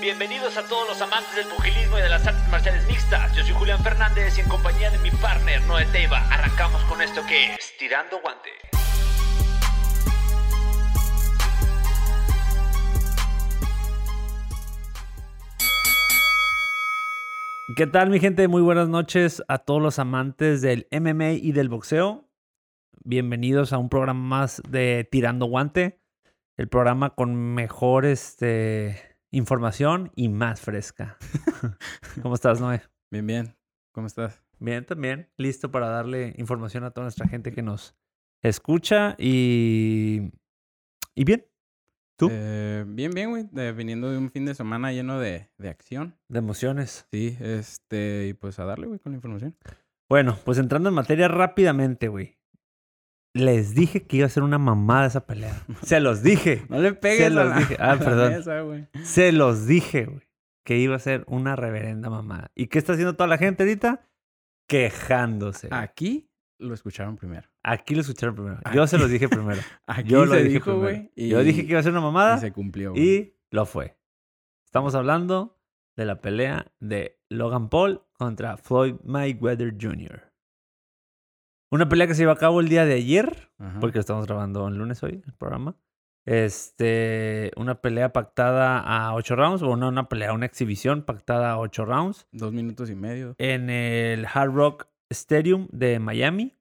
Bienvenidos a todos los amantes del pugilismo y de las artes marciales mixtas. Yo soy Julián Fernández y en compañía de mi partner Noé Teiva arrancamos con esto que es Tirando Guante. ¿Qué tal, mi gente? Muy buenas noches a todos los amantes del MMA y del boxeo. Bienvenidos a un programa más de Tirando Guante, el programa con mejor este, información y más fresca. ¿Cómo estás, Noé? Bien, bien. ¿Cómo estás? Bien, también. Listo para darle información a toda nuestra gente que nos escucha y. Y bien. ¿Tú? Eh, bien, bien, güey. Viniendo de un fin de semana lleno de, de acción. De emociones. Sí, este, y pues a darle, güey, con la información. Bueno, pues entrando en materia rápidamente, güey. Les dije que iba a ser una mamada esa pelea. Se los dije. No le pegues Se los a la, dije. Ah, perdón. mesa. Se los dije, güey. Que iba a ser una reverenda mamada. ¿Y qué está haciendo toda la gente ahorita? Quejándose. güey. Aquí lo escucharon primero. Aquí lo escucharon primero. Yo se los dije primero. Aquí Yo lo se dije dijo, primero. güey. y- Yo dije que iba a ser una y mamada se cumplió, y lo fue. Estamos hablando de la pelea de Logan Paul contra Floyd Mayweather Jr. Una pelea que se llevó a cabo el día de ayer, Ajá. porque estamos grabando el lunes hoy, el programa. Este, una pelea pactada a ocho rounds, o no una pelea, una exhibición pactada a ocho rounds Dos minutos y medio. en el Hard Rock Stadium de Miami.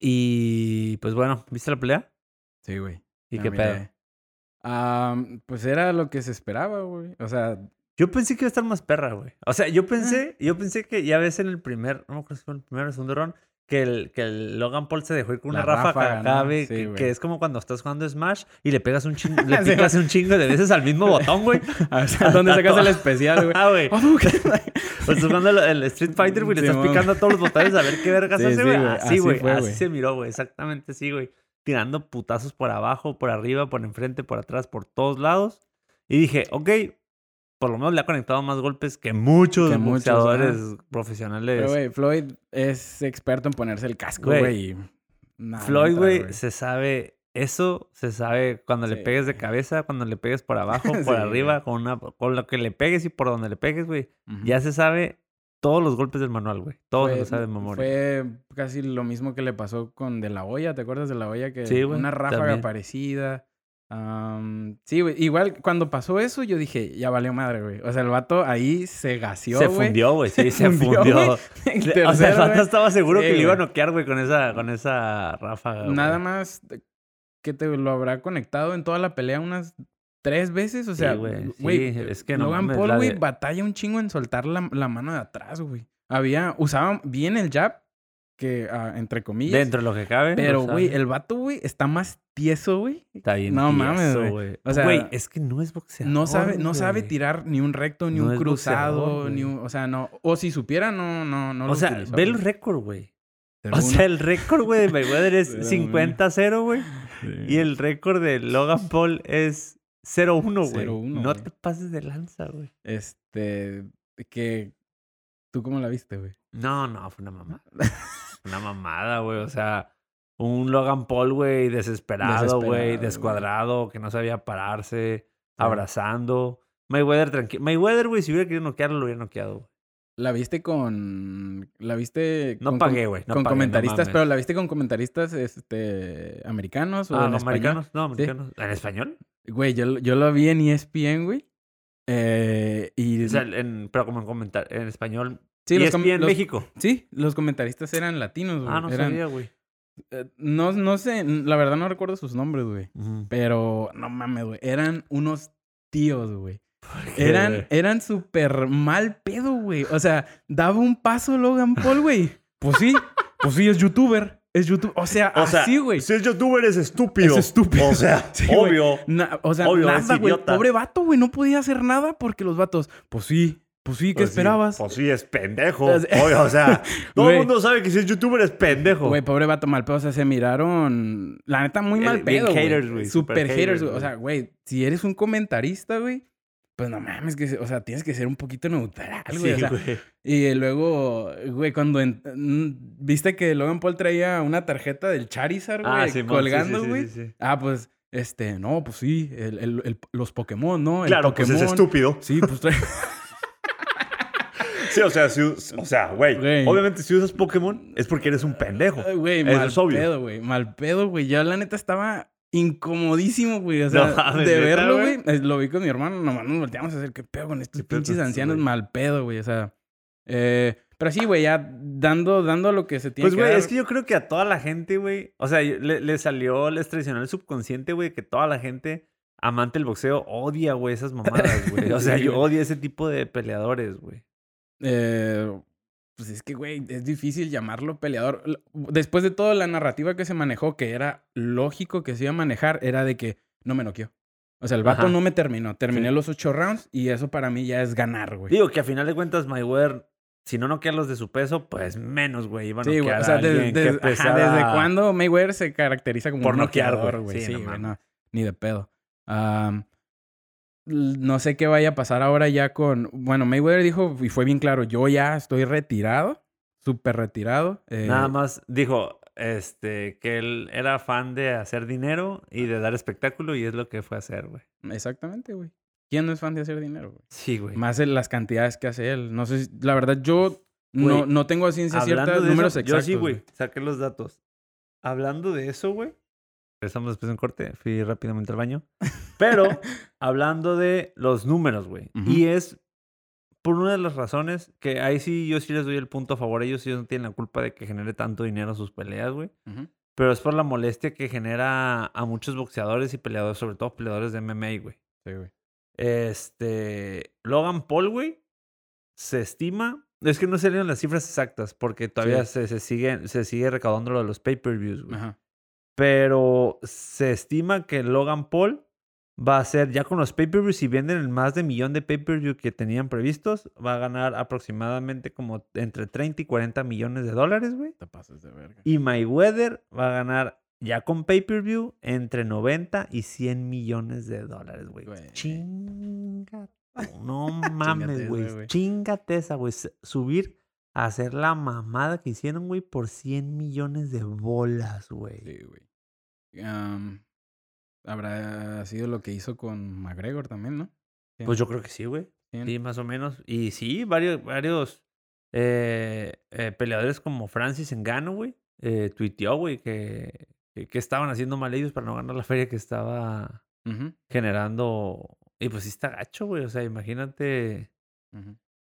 Y pues bueno, ¿viste la pelea? Sí, güey. ¿Y qué mira, pedo? eh. Ah, pues era lo que se esperaba, güey. O sea, Yo pensé que iba a estar más perra, güey. O sea, yo Ah. pensé, yo pensé que ya ves en el primer, no me acuerdo si fue en el primero o el segundo round, que el, que el Logan Paul se dejó ir con una ráfaga, ráfaga, ¿no? Sí, que, que es como cuando estás jugando Smash y le pegas un chingo, le Sí, picas un chingo de veces al mismo botón, güey. a ver, ¿dónde sacas el especial, güey? Ah, güey. Oh, ¿qué? Pues jugando el- Street Fighter, güey, le estás picando a todos los botones a ver qué vergas Sí, hace, sí, güey. Así, Así güey. Así güey. se miró, güey. Exactamente así, güey. Tirando putazos por abajo, por arriba, por enfrente, por atrás, por todos lados. Y dije, ok, por lo menos le ha conectado más golpes que muchos Que muchos, boxeadores Pero, profesionales. güey, Floyd es experto en ponerse el casco, Güey. Floyd, güey, se sabe eso, se sabe cuando le pegues de cabeza, cuando le pegues por abajo, por Sí, arriba, güey. con una, con lo que le pegues y por donde le pegues, güey. Ya se sabe todos los golpes del manual, güey. Todos Fue- lo sabe de memoria. Fue casi lo mismo que le pasó con De La Hoya, ¿te acuerdas de La Hoya? Que Sí, güey, Una ráfaga también. parecida. Sí, güey. Igual cuando pasó eso, yo dije, ya valió madre, güey. O sea, el vato ahí se gació, se güey. fundió, güey. Sí, se fundió, o sea, el vato güey. estaba seguro Sí, que le iba a noquear, güey, con esa, con esa ráfaga. Nada más que te lo habrá conectado en toda la pelea unas tres veces. O Sí, sea, güey, güey, sí, es que no Logan Paul, güey, de- batalla un chingo en soltar la, la mano de atrás, güey. Había, usaba bien el jab, que ah, entre comillas. Dentro de lo que cabe. Pero, güey, el vato, güey, está más tieso, güey. Está bien no tieso, mames, güey. O sea, güey, es que no es boxeador, No sabe, no sabe tirar ni un recto, ni No un cruzado, boxeador, ni un... O sea, no... O si supiera, no, no, no O lo sea, utilizó, ve el récord, güey. O sea, el récord, güey, de Mayweather es Pero, 50-0, güey. Sí. Y el récord de Logan Paul es 0-1, güey. 0-1, No te pases de lanza, güey. Este... Que... ¿Tú cómo la viste, güey? No, no, fue una mamada. una mamada, güey. O sea, un Logan Paul, güey, desesperado, güey, descuadrado, que no sabía pararse, abrazando. Mayweather tranquilo. Mayweather, güey, si hubiera querido noquearlo, lo hubiera noqueado. güey. La viste con... La viste... No con, pagué, güey. No con pagué, comentaristas, pero la viste con comentaristas, este... Americanos o Ah, en ¿no, español? americanos? No, americanos. ¿En español? Güey, yo, yo lo vi en ESPN, güey. Eh, y... O sea, en, pero como en comentar, en español. Sí, los los- México. Sí, los comentaristas eran latinos, güey. Ah, no eran, sabía, güey. eh, no, no sé, la verdad no recuerdo sus nombres, güey. Pero no mames, güey. Eran unos tíos, güey. Eran, eran súper mal pedo, güey. O sea, daba un paso Logan Paul, güey. Pues sí, pues sí, es youtuber. Es youtuber. O sea, así, güey. Si es youtuber es estúpido. Es estúpido. O sea, Sí, obvio. Na- o sea, Obvio, nada, güey. Pobre vato, güey. No podía hacer nada porque los vatos, pues sí, pues sí, ¿qué Pues sí, esperabas? Pues sí, es pendejo. O sea- Obvio, o sea, todo el mundo sabe que si es youtuber es pendejo. Güey, pobre vato mal pedo. O sea, se miraron. La neta, muy Eh, mal bien pedo. haters, güey, super Super haters, güey. O sea, güey, si eres un comentarista, güey, pues no mames, que, o sea, tienes que ser un poquito neutral, güey. Sí, o sea, güey. y luego, güey, cuando en- mm, viste que Logan Paul traía una tarjeta del Charizard, güey, Ah, sí, colgando, sí, güey. Ah, pues Este, no, pues sí, el, el, el- los Pokémon, ¿no? El Claro, pues Pokémon. es estúpido. Sí, pues trae- Sí, o sea, si, o sea, güey. Güey. Obviamente, si usas Pokémon es porque eres un pendejo. Ay, Güey, Eso mal es obvio. pedo, güey. Mal pedo, güey. Ya la neta estaba incomodísimo, güey. O sea, No mames, de ¿neta, verlo, güey? güey. eh, Lo vi con mi hermano, nomás nos volteamos a hacer qué pedo con estos ¿Qué pedo con pinches ancianos güey? mal pedo, güey. O sea, eh, pero sí, güey, ya dando, dando lo que se tiene Pues, que güey, dar. es que yo creo que a toda la gente, güey. O sea, le, le salió, les traicionó el subconsciente, güey, que toda la gente amante del boxeo odia, güey, esas mamadas, güey. O sea, Sí, yo güey. odio ese tipo de peleadores, güey. Eh, pues es que, güey, es difícil llamarlo peleador. Después de toda la narrativa que se manejó, que era lógico que se iba a manejar, era de que no me noqueó. O sea, el vato Ajá. no me terminó. Terminé Sí. los ocho rounds y eso para mí ya es ganar, güey. Digo que a final de cuentas, Mayweather, si no noquea los de su peso, pues menos, güey. Iba a Sí, noquear O sea, a alguien desde, desde- ajá, pesara- ¿desde cuándo Mayweather se caracteriza como Por un noqueador, güey. Sí, Sí, no no, ni de pedo. L- no sé qué vaya a pasar ahora ya con... Bueno, Mayweather dijo, y fue bien claro, yo ya estoy retirado, súper retirado. eh, Nada más dijo este, que él era fan de hacer dinero y de dar espectáculo y es lo que fue a hacer, güey. Exactamente, güey. ¿Quién no es fan de hacer dinero, güey? Sí, güey. Más en las cantidades que hace él. No sé, si- la verdad, yo no, Güey, no tengo a ciencia cierta de números eso, exactos. Yo sí, güey. Saqué los datos. Hablando de eso, güey. Empezamos después en corte. Fui rápidamente al baño. Pero hablando de los números, güey. Ujú. Y es por una de las razones que ahí sí yo sí les doy el punto a favor. Ellos ellos no tienen la culpa de que genere tanto dinero sus peleas, güey. Ujú. Pero es por la molestia que genera a muchos boxeadores y peleadores, sobre todo peleadores de MMA, güey. Sí, güey. Este. Logan Paul, güey. Se estima. Es que no salieron las cifras exactas porque todavía Sí. se, se sigue, se sigue recaudando lo de los pay-per-views, güey. Ajá. Pero se estima que Logan Paul va a ser, ya con los pay-per-views, si venden el más de millón de pay-per-view que tenían previstos, va a ganar aproximadamente como entre 30 y 40 millones de dólares, güey. Te pasas de verga. Y Mayweather va a ganar ya con pay-per-view entre 90 y 100 millones de dólares, güey. Chinga. No mames, güey. Chingate esa, güey. Subir a hacer la mamada que hicieron, güey, por 100 millones de bolas, güey. Sí, güey. Habrá sido lo que hizo con McGregor también, ¿no? Pues yo creo que sí, güey. Sí. Más o menos. Y sí, varios, varios eh, eh, peleadores como Francis Engano, güey, eh, tuiteó, güey, que, que, que estaban haciendo mal ellos para no ganar la feria que estaba generando. Y pues sí está gacho, güey. O sea, imagínate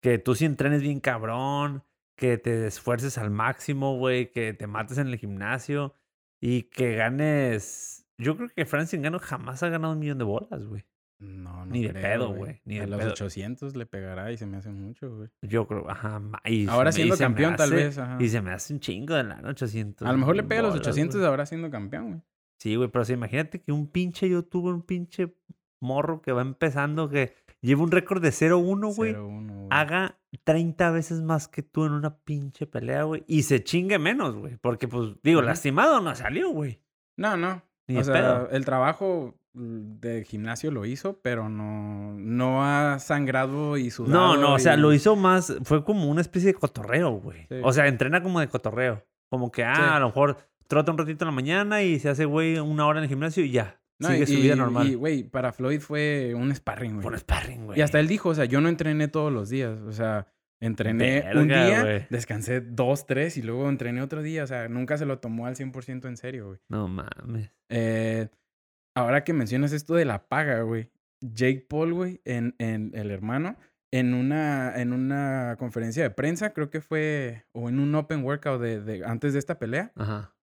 que tú sí entrenes bien cabrón, que te esfuerces al máximo, güey, que te mates en el gimnasio y que ganes. Yo creo que Francis Engano jamás ha ganado un millón de bolas, güey. No, no Ni de creo, pedo, güey, ni a de los pedo. 800 le pegará y se me hace mucho, güey. Yo creo, ajá. y Ahora y siendo campeón, tal vez. Ajá. Y se me hace un chingo de lana, 800. A lo mejor le pega a los bolas, 800 güey. ahora siendo campeón, güey. Sí, güey, pero sea, imagínate que un pinche youtuber, un pinche morro que va empezando, que lleva un récord de 0-1, güey, 0-1, güey. haga 30 veces más que tú en una pinche pelea, güey. Y se chingue menos, güey. Porque, pues, digo, lastimado no salió, güey. No, no. Ni o sea, el trabajo de gimnasio lo hizo, pero no, no ha sangrado y sudado. No, no, o sea, lo hizo más, fue como una especie de cotorreo, güey. Sí. O sea, entrena como de cotorreo. Como que, ah, Sí. a lo mejor trota un ratito en la mañana y se hace, güey, una hora en el gimnasio y ya. No, sigue y- su vida normal. Y, güey, para Floyd fue un sparring, güey. Por sparring, güey. Y hasta él dijo, o sea, yo no entrené todos los días. O sea, entrené un día, descansé dos, tres y luego entrené otro día. O sea, nunca se lo tomó al 100% en serio, güey. No mames. Eh, ahora que mencionas esto de la paga, güey. Jake Paul, güey, en, en el hermano, en una, en una conferencia de prensa, creo que fue, o en un open workout de, de- antes de esta pelea, Ajá.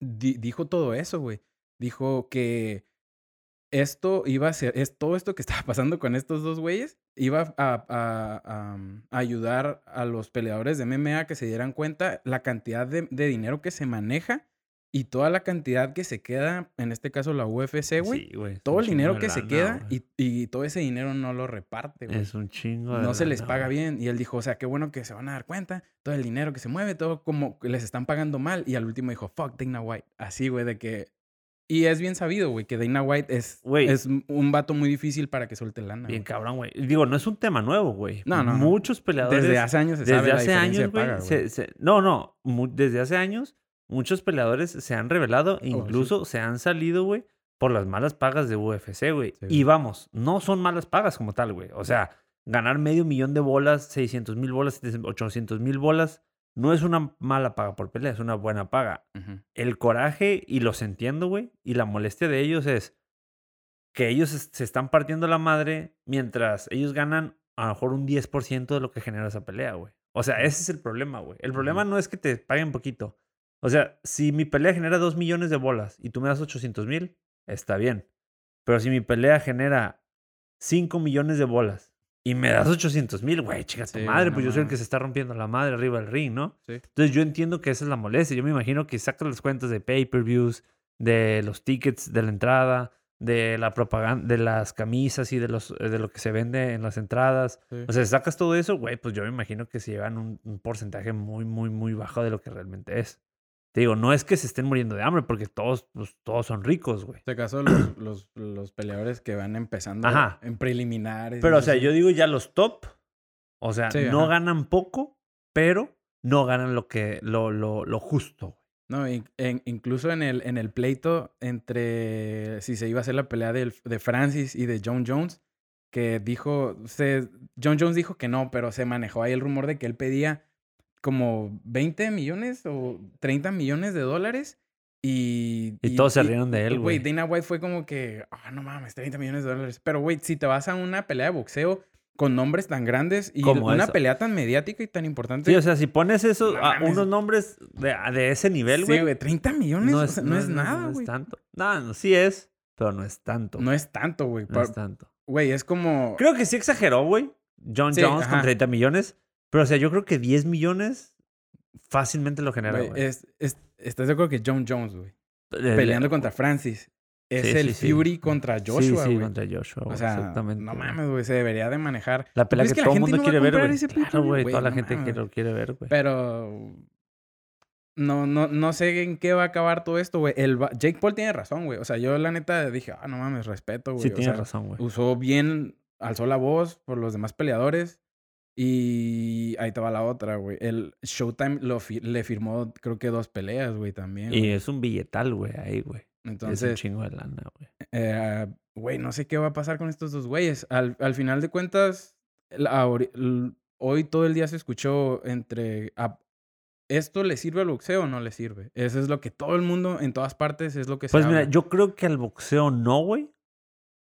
di- dijo todo eso, güey. Dijo que esto iba a ser, es todo esto que estaba pasando con estos dos güeyes, iba a, a- a, um, ayudar a los peleadores de MMA que se dieran cuenta la cantidad de, de dinero que se maneja y toda la cantidad que se queda, en este caso la UFC, güey. Sí, güey. todo el dinero que se queda y, y todo ese dinero no lo reparte, güey. Es un chingo de No se les lana, paga güey. bien. Y él dijo, o sea, qué bueno que se van a dar cuenta. Todo el dinero que se mueve, todo como que les están pagando mal. Y al último dijo, fuck Dana White. Así, güey, de que... Y es bien sabido, güey, que Dana White es, es un vato muy difícil para que suelte lana. Bien cabrón, güey. Digo, no es un tema nuevo, güey. No, no. Muchos peleadores. Desde hace años se desde sabe hace años, güey. paga, se- se- no, no. desde hace años, muchos peleadores se han revelado, e Oh, sí. incluso se han salido, güey, por las malas pagas de UFC, güey. Sí, y vamos, no son malas pagas como tal, güey. O sea, ganar medio millón de bolas, 600 mil bolas, 800 mil bolas, no es una mala paga por pelea, es una buena paga. El coraje, y los entiendo, güey, y la molestia de ellos es que ellos se están partiendo la madre mientras ellos ganan a lo mejor un 10% de lo que genera esa pelea, güey. O sea, ese es el problema, güey. El problema no es que te paguen poquito. O sea, si mi pelea genera 2 millones de bolas y tú me das 800 mil, está bien. Pero si mi pelea genera 5 millones de bolas y me das 800 mil, güey, chica tu Sí, madre, no pues yo soy el que se está rompiendo la madre arriba del ring, ¿no? Sí. Entonces yo entiendo que esa es la molestia. Yo me imagino que sacas las cuentas de pay-per-views, de los tickets de la entrada, de la propaganda, de las camisas y de los de lo que se vende en las entradas. Sí. O sea, sacas todo eso, güey, pues yo me imagino que se llevan un, un porcentaje muy, muy, muy bajo de lo que realmente es. Te digo, no es que se estén muriendo de hambre, porque todos, pues, todos son ricos, güey. En este caso, los, los, los peleadores que van empezando Ajá. en preliminares. Pero, o sea, yo digo ya los top, o sea, Sí, no ajá. ganan poco, pero no ganan lo que, lo, lo, lo justo. güey. No, in- en- incluso en el, en el pleito entre si se iba a hacer la pelea del- de, Francis y de John Jones, que dijo, se, John Jones dijo que no, pero se manejó ahí el rumor de que él pedía como 20 millones o 30 millones de dólares y... Y todos se rieron de él, güey. Dana White fue como que, ah, no mames, 30 millones de dólares. Pero, güey, si te vas a una pelea de boxeo con nombres tan grandes y Como una pelea tan mediática y tan importante... Sí, o sea, si pones eso No a unos nombres de, de ese nivel, güey, Sí, güey, 30 millones no o es, sea, no es nada, no es güey. tanto. No, no, sí es, pero no es tanto. No es tanto, güey. no es tanto. Güey, es como. Creo que sí exageró, güey. John Sí, Jones con ajá. 30 millones. Pero, o sea, yo creo que 10 millones fácilmente lo genera, güey, güey. es, es- ¿Estás de acuerdo que John Jones, güey? El- Peleando contra Francis. Es Sí, el sí, sí. Fury contra Joshua, sí, güey. contra Joshua, o güey, sea, exactamente. no mames, güey. Se debería de manejar. La pelea ¿Crees que, que la todo el gente mundo no quiere ver, güey. Claro, güey. Toda la no gente que mames. lo quiere ver, güey. Pero. No, no, no sé en qué va a acabar todo esto, güey. El Jake Paul tiene razón, güey. O sea, yo la neta dije, ah, no mames, respeto, güey. Sí, O sea, razón, güey. usó bien, alzó la voz por los demás peleadores. Y ahí te va la otra, güey. El Showtime lo fi- le firmó, creo que dos peleas, güey, también. Y es un billetal, güey, ahí, güey. es un Entonces, chingo de lana, güey. eh, güey, no sé qué va a pasar con estos dos güeyes. Al, al final de cuentas, hoy todo el día se escuchó entre... a- ¿Esto le sirve al boxeo o no le sirve? Eso es lo que todo el mundo, en todas partes, es lo que se Pues mira, habla. yo creo que al boxeo no, güey.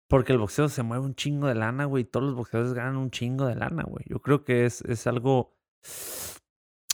Porque el boxeo se mueve un chingo de lana, güey. Todos los boxeadores ganan un chingo de lana, güey. Yo creo que es, es algo.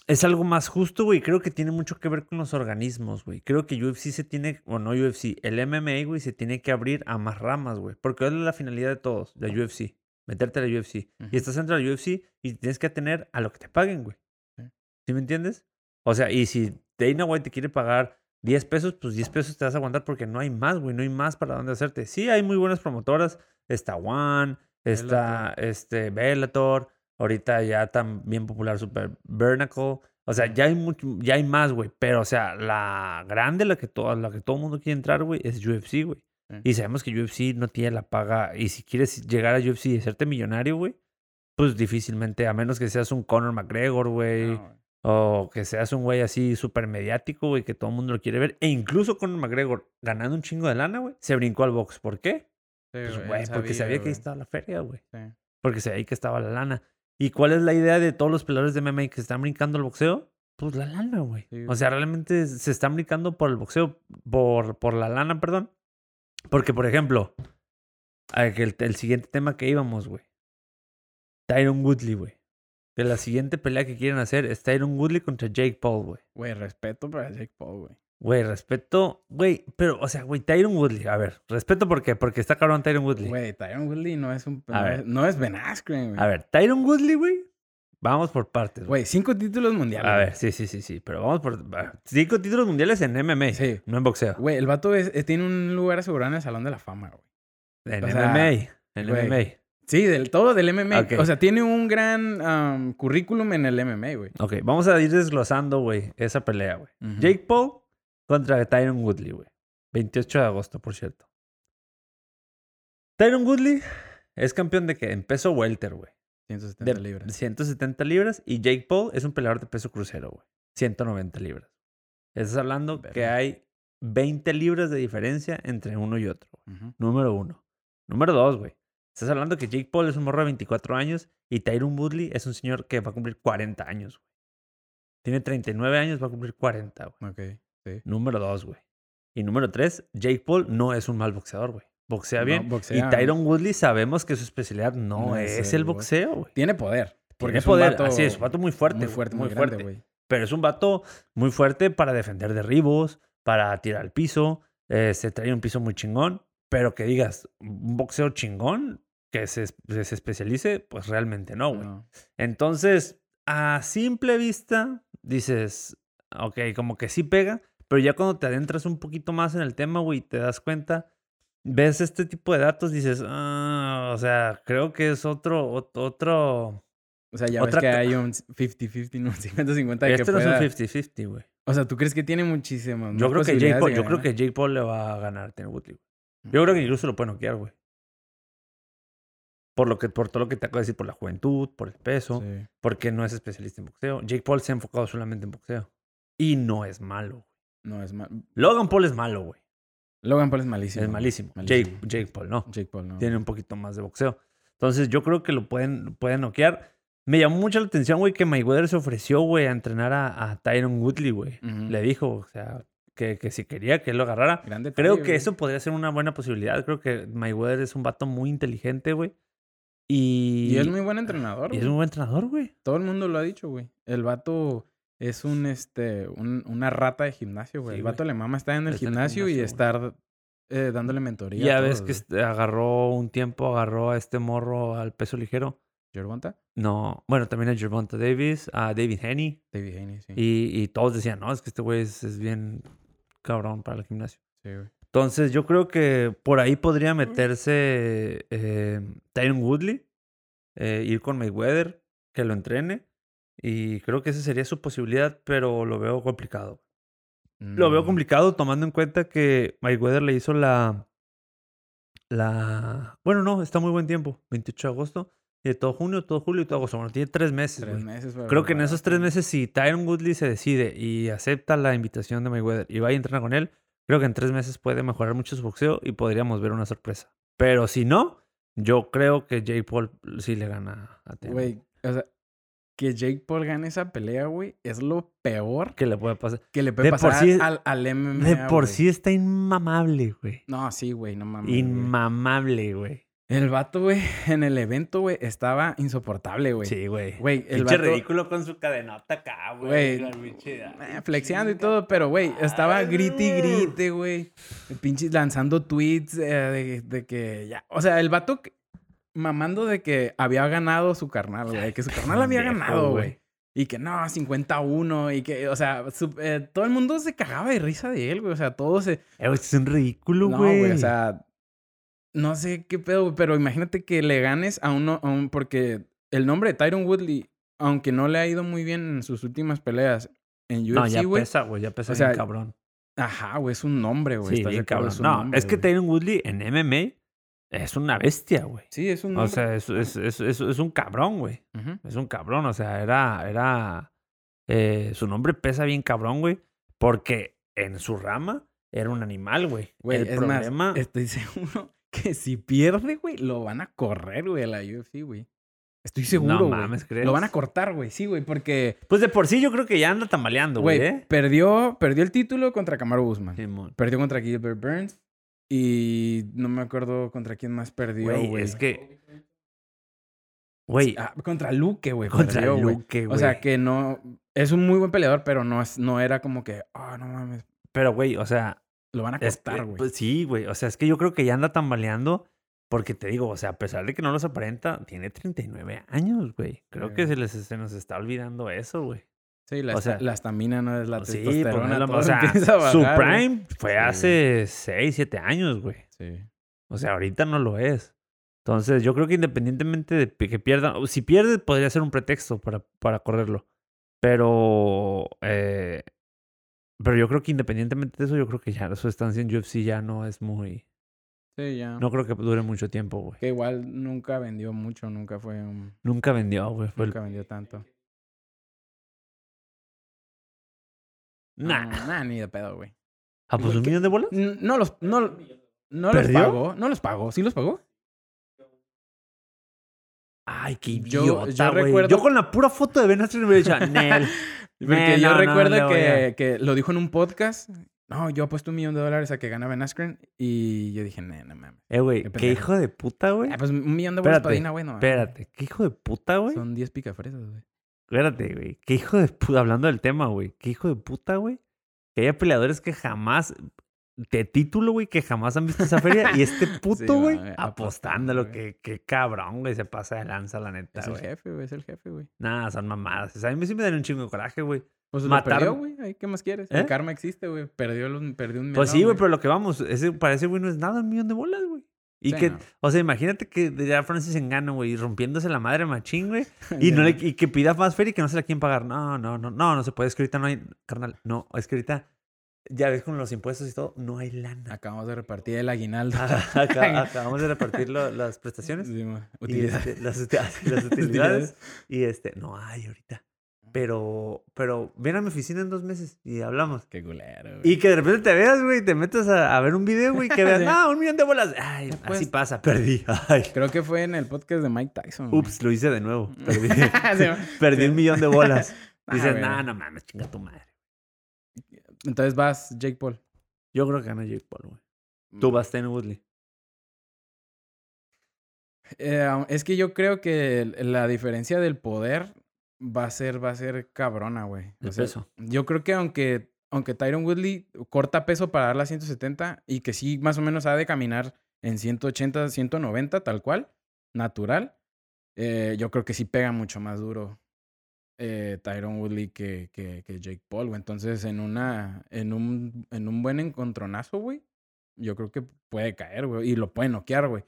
Es algo más justo, güey. Creo que tiene mucho que ver con los organismos, güey. Creo que UFC se tiene. O no UFC. El MMA, güey, se tiene que abrir a más ramas, güey. Porque es la finalidad de todos, de la UFC. Meterte a la UFC. Y estás dentro de la UFC y tienes que atener a lo que te paguen, güey. Sí. ¿Sí me entiendes? O sea, y si Dana White te quiere pagar 10 pesos, pues 10 pesos te vas a aguantar porque no hay más, güey. No hay más para dónde hacerte. Sí, hay muy buenas promotoras. Está One, está este Bellator. Ahorita ya tan bien popular Super Bernacle. O sea, ya hay mucho, ya hay más, güey. Pero, o sea, la grande, la que todo, la que todo el mundo quiere entrar, güey, es UFC, güey. Y sabemos que UFC no tiene la paga. Y si quieres llegar a UFC y hacerte millonario, güey, pues difícilmente, a menos que seas un Conor McGregor, güey. No, güey. O que seas un güey así súper mediático, güey, que todo el mundo lo quiere ver. E incluso Conor McGregor, ganando un chingo de lana, güey, se brincó al box. ¿Por qué? Sí, Pues, güey, güey, porque sabía que ahí güey. estaba la feria, güey. Sí. Porque sabía que estaba la lana. ¿Y cuál es la idea de todos los peleadores de MMA que se están brincando al boxeo? Pues la lana, güey. Sí, o güey. sea, realmente se están brincando por el boxeo, por, por la lana, perdón. Porque, por ejemplo, el, el siguiente tema que íbamos, güey. Tyron Woodley, güey. Que la siguiente pelea que quieren hacer es Tyron Woodley contra Jake Paul, güey. Güey, respeto para Jake Paul, güey. Güey, respeto, güey, pero, o sea, güey, Tyron Woodley, a ver, respeto por qué, porque está cabrón Tyron Woodley. Güey, Tyron Woodley no es un... A No ver. es, no es Ben Askren, güey. A ver, Tyron Woodley, güey, vamos por partes, güey. Cinco títulos mundiales. A ver, sí, sí, sí, sí, pero vamos por cinco títulos mundiales en MMA, Sí. no en boxeo. Güey, el vato es- eh, tiene un lugar asegurado en el Salón de la Fama, güey. En o sea, MMA, en MMA. Sí, del todo del MMA. Ok. O sea, tiene un gran currículum en el MMA, güey. Ok, vamos a ir desglosando, güey, esa pelea, güey. Jake Paul contra Tyron Woodley, güey. 28 de agosto, por cierto. Tyron Woodley es campeón de que en peso welter, güey. 170 de libras. 170 libras. Y Jake Paul es un peleador de peso crucero, güey. 190 libras. Estás hablando que hay 20 libras de diferencia entre uno y otro. Ujú. Número uno. Número dos, güey. Estás hablando que Jake Paul es un morro de 24 años y Tyron Woodley es un señor que va a cumplir 40 años, güey. Tiene 39 años, va a cumplir 40, güey. Ok, sí. Número dos, güey. Y número tres, Jake Paul no es un mal boxeador, güey. Boxea No, bien. boxea. Y Tyron Woodley sabemos que su especialidad no, No es, es el el bo- boxeo, güey. Tiene poder. Porque Tiene es un poder. vato Así es, un vato muy fuerte. Muy fuerte, muy muy fuerte. güey. Pero es un vato muy fuerte para defender derribos, para tirar al piso. eh, se trae un piso muy chingón. Pero que digas, un boxeo chingón que se, es- que se especialice, pues realmente no, güey. No. Entonces, a simple vista, dices, ok, como que sí pega, pero ya cuando te adentras un poquito más en el tema, güey, te das cuenta, ves este tipo de datos, dices, ah, o sea, creo que es otro, ot- otro... O sea, ya Otra ves que hay un 50-50, no, 50-50 de que Este no es un 50-50, güey. O sea, ¿tú crees que tiene muchísimas Yo creo que Jake Paul, yo creo que? Jake Paul le va a ganar a Woodley. güey. Yo creo que incluso lo puede noquear, güey. Por, lo que, por todo lo que te acabo de decir, por la juventud, por el peso, Sí. porque no es especialista en boxeo. Jake Paul se ha enfocado solamente en boxeo. Y no es malo. No, es mal. Logan Paul es malo, güey. Logan Paul es malísimo. Es malísimo. Malísimo. Jake, Jake Paul no. Jake Paul, no. Tiene un poquito más de boxeo. Entonces yo creo que lo pueden, pueden noquear. Me llamó mucho la atención, güey, que Mayweather se ofreció, güey, a entrenar a, a Tyron Woodley, güey. Ujú. Le dijo, o sea, que, que si quería que él lo agarrara. Grande Creo que güey. eso podría ser una buena posibilidad. Creo que Mayweather es un vato muy inteligente, güey. Y, Y es muy buen entrenador, y es güey. un buen entrenador, güey. Todo el mundo lo ha dicho, güey. El vato es un, este, un- una rata de gimnasio, güey. Sí, el güey. vato le mama estar en el Está en el gimnasio y gimnasio, estar eh, dándole mentoría. Ya a ves que güey. este, agarró un tiempo, agarró a este morro al peso ligero. ¿Gervonta? No, bueno, también a Gervonta Davis, a David Haney. David Haney, sí. Y, y todos decían, no, es que este güey es, es bien cabrón para el gimnasio. Sí, güey. Entonces, yo creo que por ahí podría meterse eh, Tyron Woodley, eh, ir con Mayweather, que lo entrene. Y creo que esa sería su posibilidad, pero lo veo complicado. Lo veo Mm, complicado tomando en cuenta que Mayweather le hizo la. La. Bueno, no, está muy buen tiempo. 28 de agosto. Y de todo junio, todo julio y todo agosto. Bueno, tiene tres meses. Tres meses. Creo que en esos tres meses, si Tyron Woodley se decide y acepta la invitación de Mayweather y va y entrena con él, creo que en tres meses puede mejorar mucho su boxeo y podríamos ver una sorpresa. Pero si no, yo creo que Jake Paul sí le gana a Tyron. Güey, o sea, que Jake Paul gane esa pelea, güey, es lo peor ¿Qué le puede pasar? que le puede De pasar sí- al, al MMA. De por sí está inmamable, güey. No, sí, güey, no mames. Inmamable, güey. El vato, güey, en el evento, güey, estaba insoportable, güey. Sí, güey. Güey, el vato... ridículo con su cadenota acá, Güey, eh, Flexeando y todo, pero, güey, estaba grite y grite, güey. Pinches lanzando tweets eh, de, de que ya... O sea, el vato mamando de que había ganado su carnal, güey. Que su carnal había ganado, güey. Y que no, 51 y que, o sea, su- eh, todo el mundo se cagaba de risa de él, güey. O sea, todos se... Güey, es un ridículo, No, güey. güey, o sea, no sé qué pedo, pero imagínate que le ganes a uno, a un, porque el nombre de Tyron Woodley, aunque no le ha ido muy bien en sus últimas peleas en no, ya UFC, pesa, güey. Ya pesa O sea, bien cabrón. Ajá, güey, es un nombre, güey. Sí, ¿estás de bien cabrón. un No, nombre, es que güey. Tyron Woodley en MMA es una bestia, güey. Sí, es un O nombre. sea, es, es, es, es, es un cabrón, güey. Ujú. Es un cabrón. O sea, era. era eh, su nombre pesa bien cabrón, güey. Porque en su rama era un animal, güey. Güey, El es problema. más, estoy seguro que si pierde, güey, lo van a correr, güey, a la UFC, güey. Estoy seguro, No güey. mames, ¿crees? Lo van a cortar, güey, sí, güey, porque, Pues de por sí yo creo que ya anda tambaleando, güey, güey, ¿eh? perdió, perdió el título contra Kamaru Usman. Simón. Perdió contra Gilbert Burns. Y no me acuerdo contra quién más perdió, Güey, güey. es que. Güey, Ah, contra Luque, güey. contra perdió. Luque, güey. O sea, que no... Es un muy buen peleador, pero no, es, no era como que... Ah, no mames. Pero, güey, o sea. Lo van a cortar, güey. pues sí, güey. O sea, es que yo creo que ya anda tambaleando. Porque te digo, o sea, a pesar de que no los aparenta, tiene 39 años, güey. Creo que se, les, se nos está olvidando eso, güey. sí, la, o esta- sea, la estamina no es la Sí, pues, testosterona. no es lo- todo o sea, su bajar, güey. prime fue Sí. hace 6, 7 años, güey. Sí. O sea, ahorita no lo es. Entonces, yo creo que independientemente de que pierdan, si pierde, podría ser un pretexto para, para correrlo. Pero, eh, pero yo creo que independientemente de eso, yo creo que ya su estancia en UFC ya no es muy. Sí, ya. No creo que dure mucho tiempo, güey. Que igual nunca vendió mucho, nunca fue un... Nunca vendió, güey. El- Nunca vendió tanto. Nah. No, nah, ni de pedo, güey. ¿A pues un millón de bolas? No los, no, no los pagó. No los pagó. ¿Sí los pagó? Ay, qué idiota, yo recuerdo- Yo con la pura foto de Ben Askren me hubiera dicho, Nel. Porque yo no, recuerdo no que, que lo dijo en un podcast. No, yo apuesto un millón de dólares a que gana Ben Askren. Y yo dije, no, no mames. Eh, güey, Qué hijo de puta, güey. Ah, pues un millón de Espérate, para güey. No. Espérate, qué hijo de puta, güey. Son 10 picafresas, güey. Espérate, güey. Qué hijo de puta, hablando del tema, güey. Qué hijo de puta, güey. Que haya peleadores que jamás, de título, güey, que jamás han visto esa feria. y este puto, güey, güey, apostándolo. Que, que cabrón, güey, se pasa de lanza, la neta, Es el jefe, güey. Es el jefe, güey. Nada, son mamadas. O sea, a mí sí me dan un chingo de coraje, güey. Pues lo Matar- perdió, güey. ¿Qué más quieres? ¿Eh? El karma existe, güey. Perdió, los- perdió un Pues melón, sí, güey, pero lo que vamos, ese, para ese güey no es nada, un millón de bolas, güey. Y Sí, que, no. o sea, imagínate que ya Francis Engano, güey, rompiéndose la madre machín, güey. Y, no le, y que pida más feria y que no se la quieren pagar. No, no, no, no, no se puede. Es que ahorita no hay, carnal. No, es que ahorita, ya ves con los impuestos y todo, no hay lana. Acabamos de repartir el aguinaldo. Acá- acabamos de repartir lo- las prestaciones. Sí, ma. y Utilidad. este, las, uti- las utilidades. Y este, no hay ahorita. Pero, pero ven a mi oficina en dos meses y hablamos. Qué culero, güey. Y que de repente te veas, güey, te metes a, a ver un video, güey, que veas, Sí. ah, un millón de bolas. Ay, Pues- así pasa, perdí. Ay, Creo que fue en el podcast de Mike Tyson. güey. ups, lo hice de nuevo. Perdí, Sí, perdí un millón de bolas. Ah, Dices, nah, no mames, chinga tu madre. Entonces vas Jake Paul. Yo creo que gana Jake Paul, güey. Tú vas Ten Woodley. Eh, es que yo creo que la diferencia del poder va a ser, va a ser cabrona, güey. O sea, peso. Yo creo que aunque, aunque Tyron Woodley corta peso para darle a 170 y que sí más o menos ha de caminar en 180, 190, tal cual, natural, eh, yo creo que sí pega mucho más duro eh, Tyron Woodley que, que, que Jake Paul, güey. Entonces, en una, en un, en un buen encontronazo, güey, yo creo que puede caer, güey, y lo puede noquear, güey.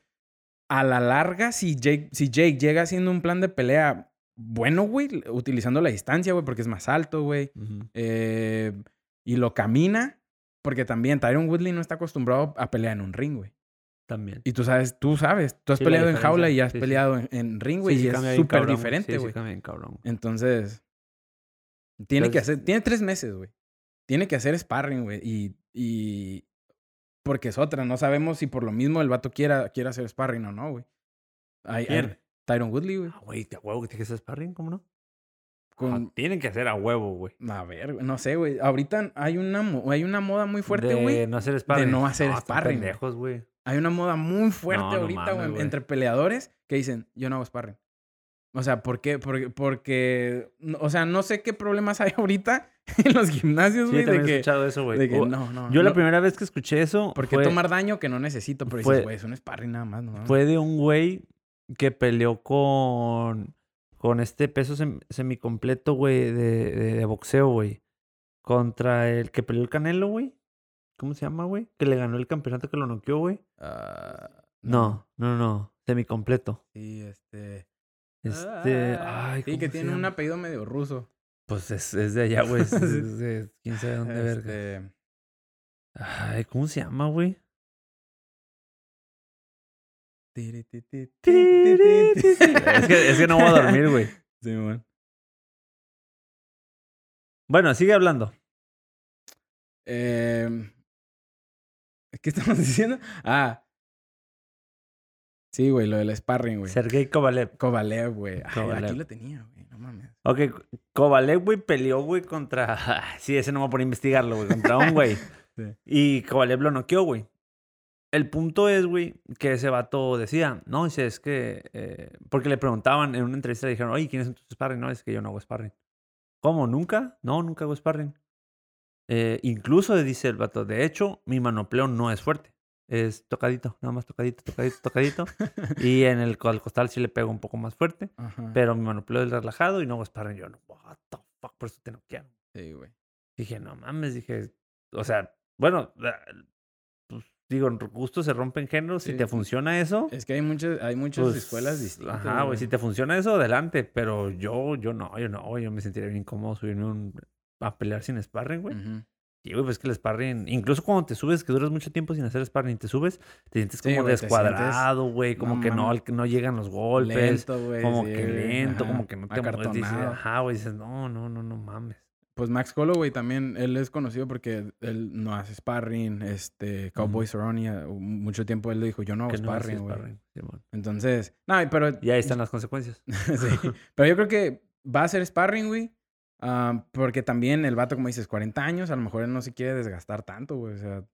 A la larga, si Jake, si Jake llega haciendo un plan de pelea bueno, güey, utilizando la distancia, güey, porque es más alto, güey, eh, y lo camina, porque también Tyron Woodley no está acostumbrado a pelear en un ring, güey. También. Y tú sabes, tú sabes, tú has Sí, peleado en jaula y has Sí, sí. peleado en, en ring, güey, y es súper diferente, güey. Entonces, tiene que hacer, tiene tres meses, güey. Tiene que hacer sparring, güey. Y, y, porque es otra, no sabemos si por lo mismo el vato quiera, quiera hacer sparring o no, güey. ¿Quién? Tyron Woodley, güey. Ah, güey, de huevo que tiene que ser sparring, ¿cómo no? Con, Ah, tienen que hacer a huevo, güey. a ver, no sé, güey. Ahorita hay una, hay una moda muy fuerte, De güey. no hacer sparring. no hacer sparring, pendejos, güey. Hay una moda muy fuerte No, no ahorita, mames, entre peleadores que dicen, yo no hago sparring. O sea, ¿por qué? Porque, porque, o sea, no sé qué problemas hay ahorita en los gimnasios, Sí, güey, también de he que, escuchado eso, güey. de que O- no, no. Yo la primera vez que escuché eso ¿Por qué fue, tomar daño que no necesito? Pero fue- dices, güey, es un sparring nada más, ¿no? fue de un güey que peleó con, con este peso sem- semicompleto, güey, de, de, de boxeo, güey. Contra el que peleó el Canelo, güey. ¿Cómo se llama, güey? Que le ganó el campeonato que lo noqueó, güey. Ah, No, no, no. Semicompleto. Sí, este. Este. ah, ay, sí, ¿cómo que tiene un llama? apellido medio ruso. Pues es, es de allá, güey. Es, es de quién sabe dónde verga. Este, Ay, ¿cómo se llama, güey? Es que, es que no voy a dormir, güey. Sí, man. Bueno, sigue hablando. Eh, ¿Qué estamos diciendo? Ah. Sí, güey, lo del sparring, güey. Sergei Kovalev. Kovalev, güey. Ay. Aquí lo tenía, güey. No mames. Ok, Kovalev, güey, peleó, güey, contra. Sí, ese no me voy a poner a investigarlo, güey. Contra un güey. Sí. Y Kovalev lo noqueó, güey. El punto es, güey, que ese vato decía, no, dice, es que. eh, porque le preguntaban en una entrevista, le dijeron, oye, ¿quién es tu sparring? No, es que yo no hago sparring. ¿Cómo? ¿Nunca? No, nunca hago sparring. Eh, incluso dice el vato, de hecho, mi manopleo no es fuerte. Es tocadito, nada más tocadito, tocadito, tocadito. y en el al costal sí le pego un poco más fuerte. Ajá. Pero mi manopleo es relajado y no sparring. Yo, no, what the fuck, por eso te noquearon. Sí, güey. Dije, no mames, dije, o sea, bueno, pues, digo, gusto se rompen géneros. Si Sí. te funciona eso, Es que hay muchas, hay muchas pues, escuelas distintas. Ajá, güey, si te funciona eso, adelante. Pero yo, yo no, yo no, yo me sentiría bien incómodo subirme un- a pelear sin sparring, güey. Ujú. Sí, güey, pues que el sparring, incluso cuando te subes, que duras mucho tiempo sin hacer sparring, te subes, te sientes Sí, como güey, te descuadrado, güey, como no que no, no llegan los golpes. Lento, güey. como sí, que güey, lento, ajá, como que no te mueves. Dices, ajá, güey, dices, no, no, no, no mames. pues Max Holloway también, él es conocido porque él no hace sparring, este, Cowboy Cerrone, eh, mucho tiempo él le dijo, yo no hago Que no sparring, güey. sparring, Simón. Entonces, no, pero... Y ahí están las consecuencias. sí, pero yo creo que va a ser sparring, güey. Ah, porque también el vato, como dices, 40 años, a lo mejor él no se quiere desgastar tanto, güey. O sea,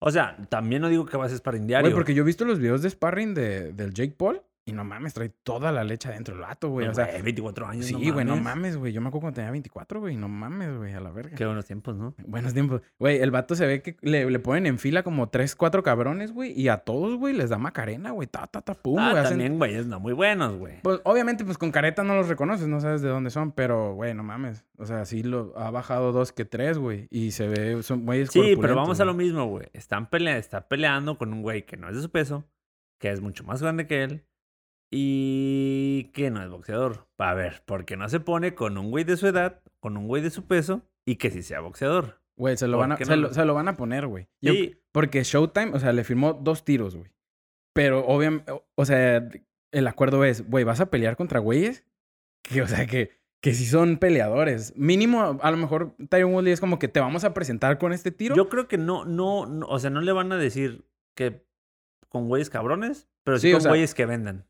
O sea, también no digo que vas a sparring diario. güey, porque yo he visto los videos de sparring de, del Jake Paul y no mames, trae toda la leche adentro el vato, güey. No, O sea, güey, 24 años. sí, güey, no mames, güey. Yo me acuerdo cuando tenía 24, güey. No mames, güey, a la verga. Qué buenos tiempos, ¿no? Buenos tiempos. Güey, el vato se ve que le, le ponen en fila como tres, cuatro cabrones, güey. Y a todos, güey, les da macarena, güey. Ta, ta, ta, pum, ah, güey. hacen- también, güeyes no muy buenos, güey. Pues obviamente, pues con careta no los reconoces, no sabes de dónde son, pero, güey, no mames. O sea, sí lo ha bajado dos que tres, güey. Y se ve, son güeyes Sí, pero vamos a lo güey. mismo, güey. Están pelea está peleando con un güey que no es de su peso, que es mucho más grande que él y que no es boxeador. A ver, porque no se pone con un güey de su edad, con un güey de su peso y que sí sea boxeador. Güey, se lo ¿Por van a, se, lo, se lo van a poner, güey. Sí, Porque Showtime, o sea, le firmó dos tiros, güey. Pero obviamente, o sea, el acuerdo es, güey, vas a pelear contra güeyes que, o sea, que, que sí son peleadores. Mínimo, a lo mejor Tyron Woodley es como que te vamos a presentar con este tiro. yo creo que no, no, no, o sea, no le van a decir que con güeyes cabrones, pero sí, con sea- güeyes que vendan.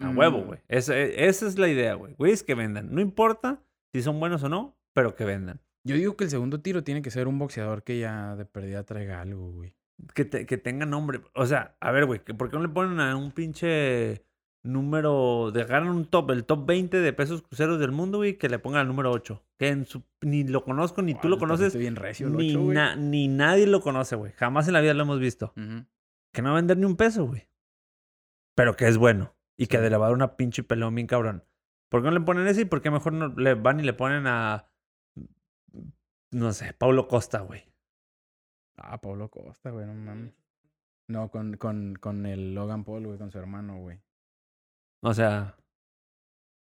A huevo, Mm. güey. Esa, esa es la idea, güey. Güeyes que vendan. No importa si son buenos o no, pero que vendan. Yo digo que el segundo tiro tiene que ser un boxeador que ya de perdida traiga algo, güey. Que, te- que tenga nombre. O sea, a ver, güey, ¿por qué no le ponen a un pinche número de ganan un top, el top 20 de pesos cruceros del mundo, güey, que le pongan al número 8? Que en su, ni lo conozco, ni tú lo conoces, bien recio el ni, güey. na- ni nadie lo conoce, güey. Jamás en la vida lo hemos visto. Que no va a vender ni un peso, güey. Pero que es bueno. Y que a dar una pinche pelón bien cabrón. ¿Por qué no le ponen ese y por qué mejor no le van y le ponen a. No sé, Paulo Costa, güey? Ah, Pablo Costa, güey, no mames. No, con, con, con el Logan Paul, güey, con su hermano, güey. O sea,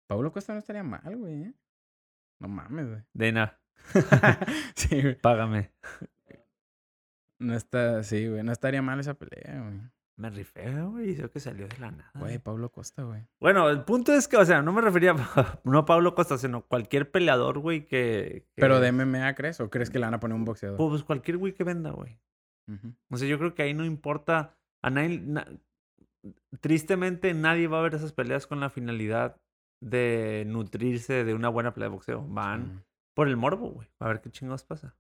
Pablo Costa no estaría mal, güey, ¿eh? No mames, güey. Dana, sí, güey. págame. No está, sí, güey. No estaría mal esa pelea, güey. Me rifé, güey. Creo que salió de la nada. Güey, Pablo Costa, güey. Bueno, el punto es que, o sea, no me refería a, no a Pablo Costa, sino cualquier peleador, güey, que, que- Pero de MMA, ¿crees? ¿O crees que le van a poner un boxeador? Pues cualquier güey que venda, güey. O sea, yo creo que ahí no importa. A nadie. na- tristemente, nadie va a ver esas peleas con la finalidad de nutrirse de una buena pelea de boxeo. Van por el morbo, güey. A ver qué chingados pasa.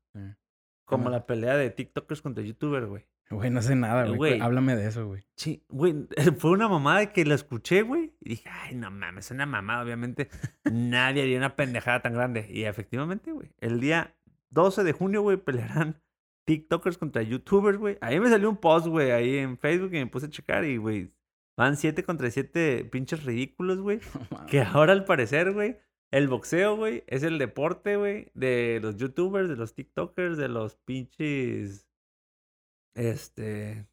Como la pelea de TikTokers contra YouTubers, güey. Güey, no sé nada, güey. Háblame de eso, güey. Sí, güey, fue una mamada que la escuché, güey. Y dije, ay, no mames, es una mamada. Obviamente, nadie haría una pendejada tan grande. Y efectivamente, güey, el día 12 de junio, güey, pelearán TikTokers contra YouTubers, güey. Ahí me salió un post, güey, ahí en Facebook y me puse a checar y, güey, van 7 contra 7 pinches ridículos, güey. Que ahora, al parecer, güey, el boxeo, güey, es el deporte, güey, de los YouTubers, de los TikTokers, de los pinches, este,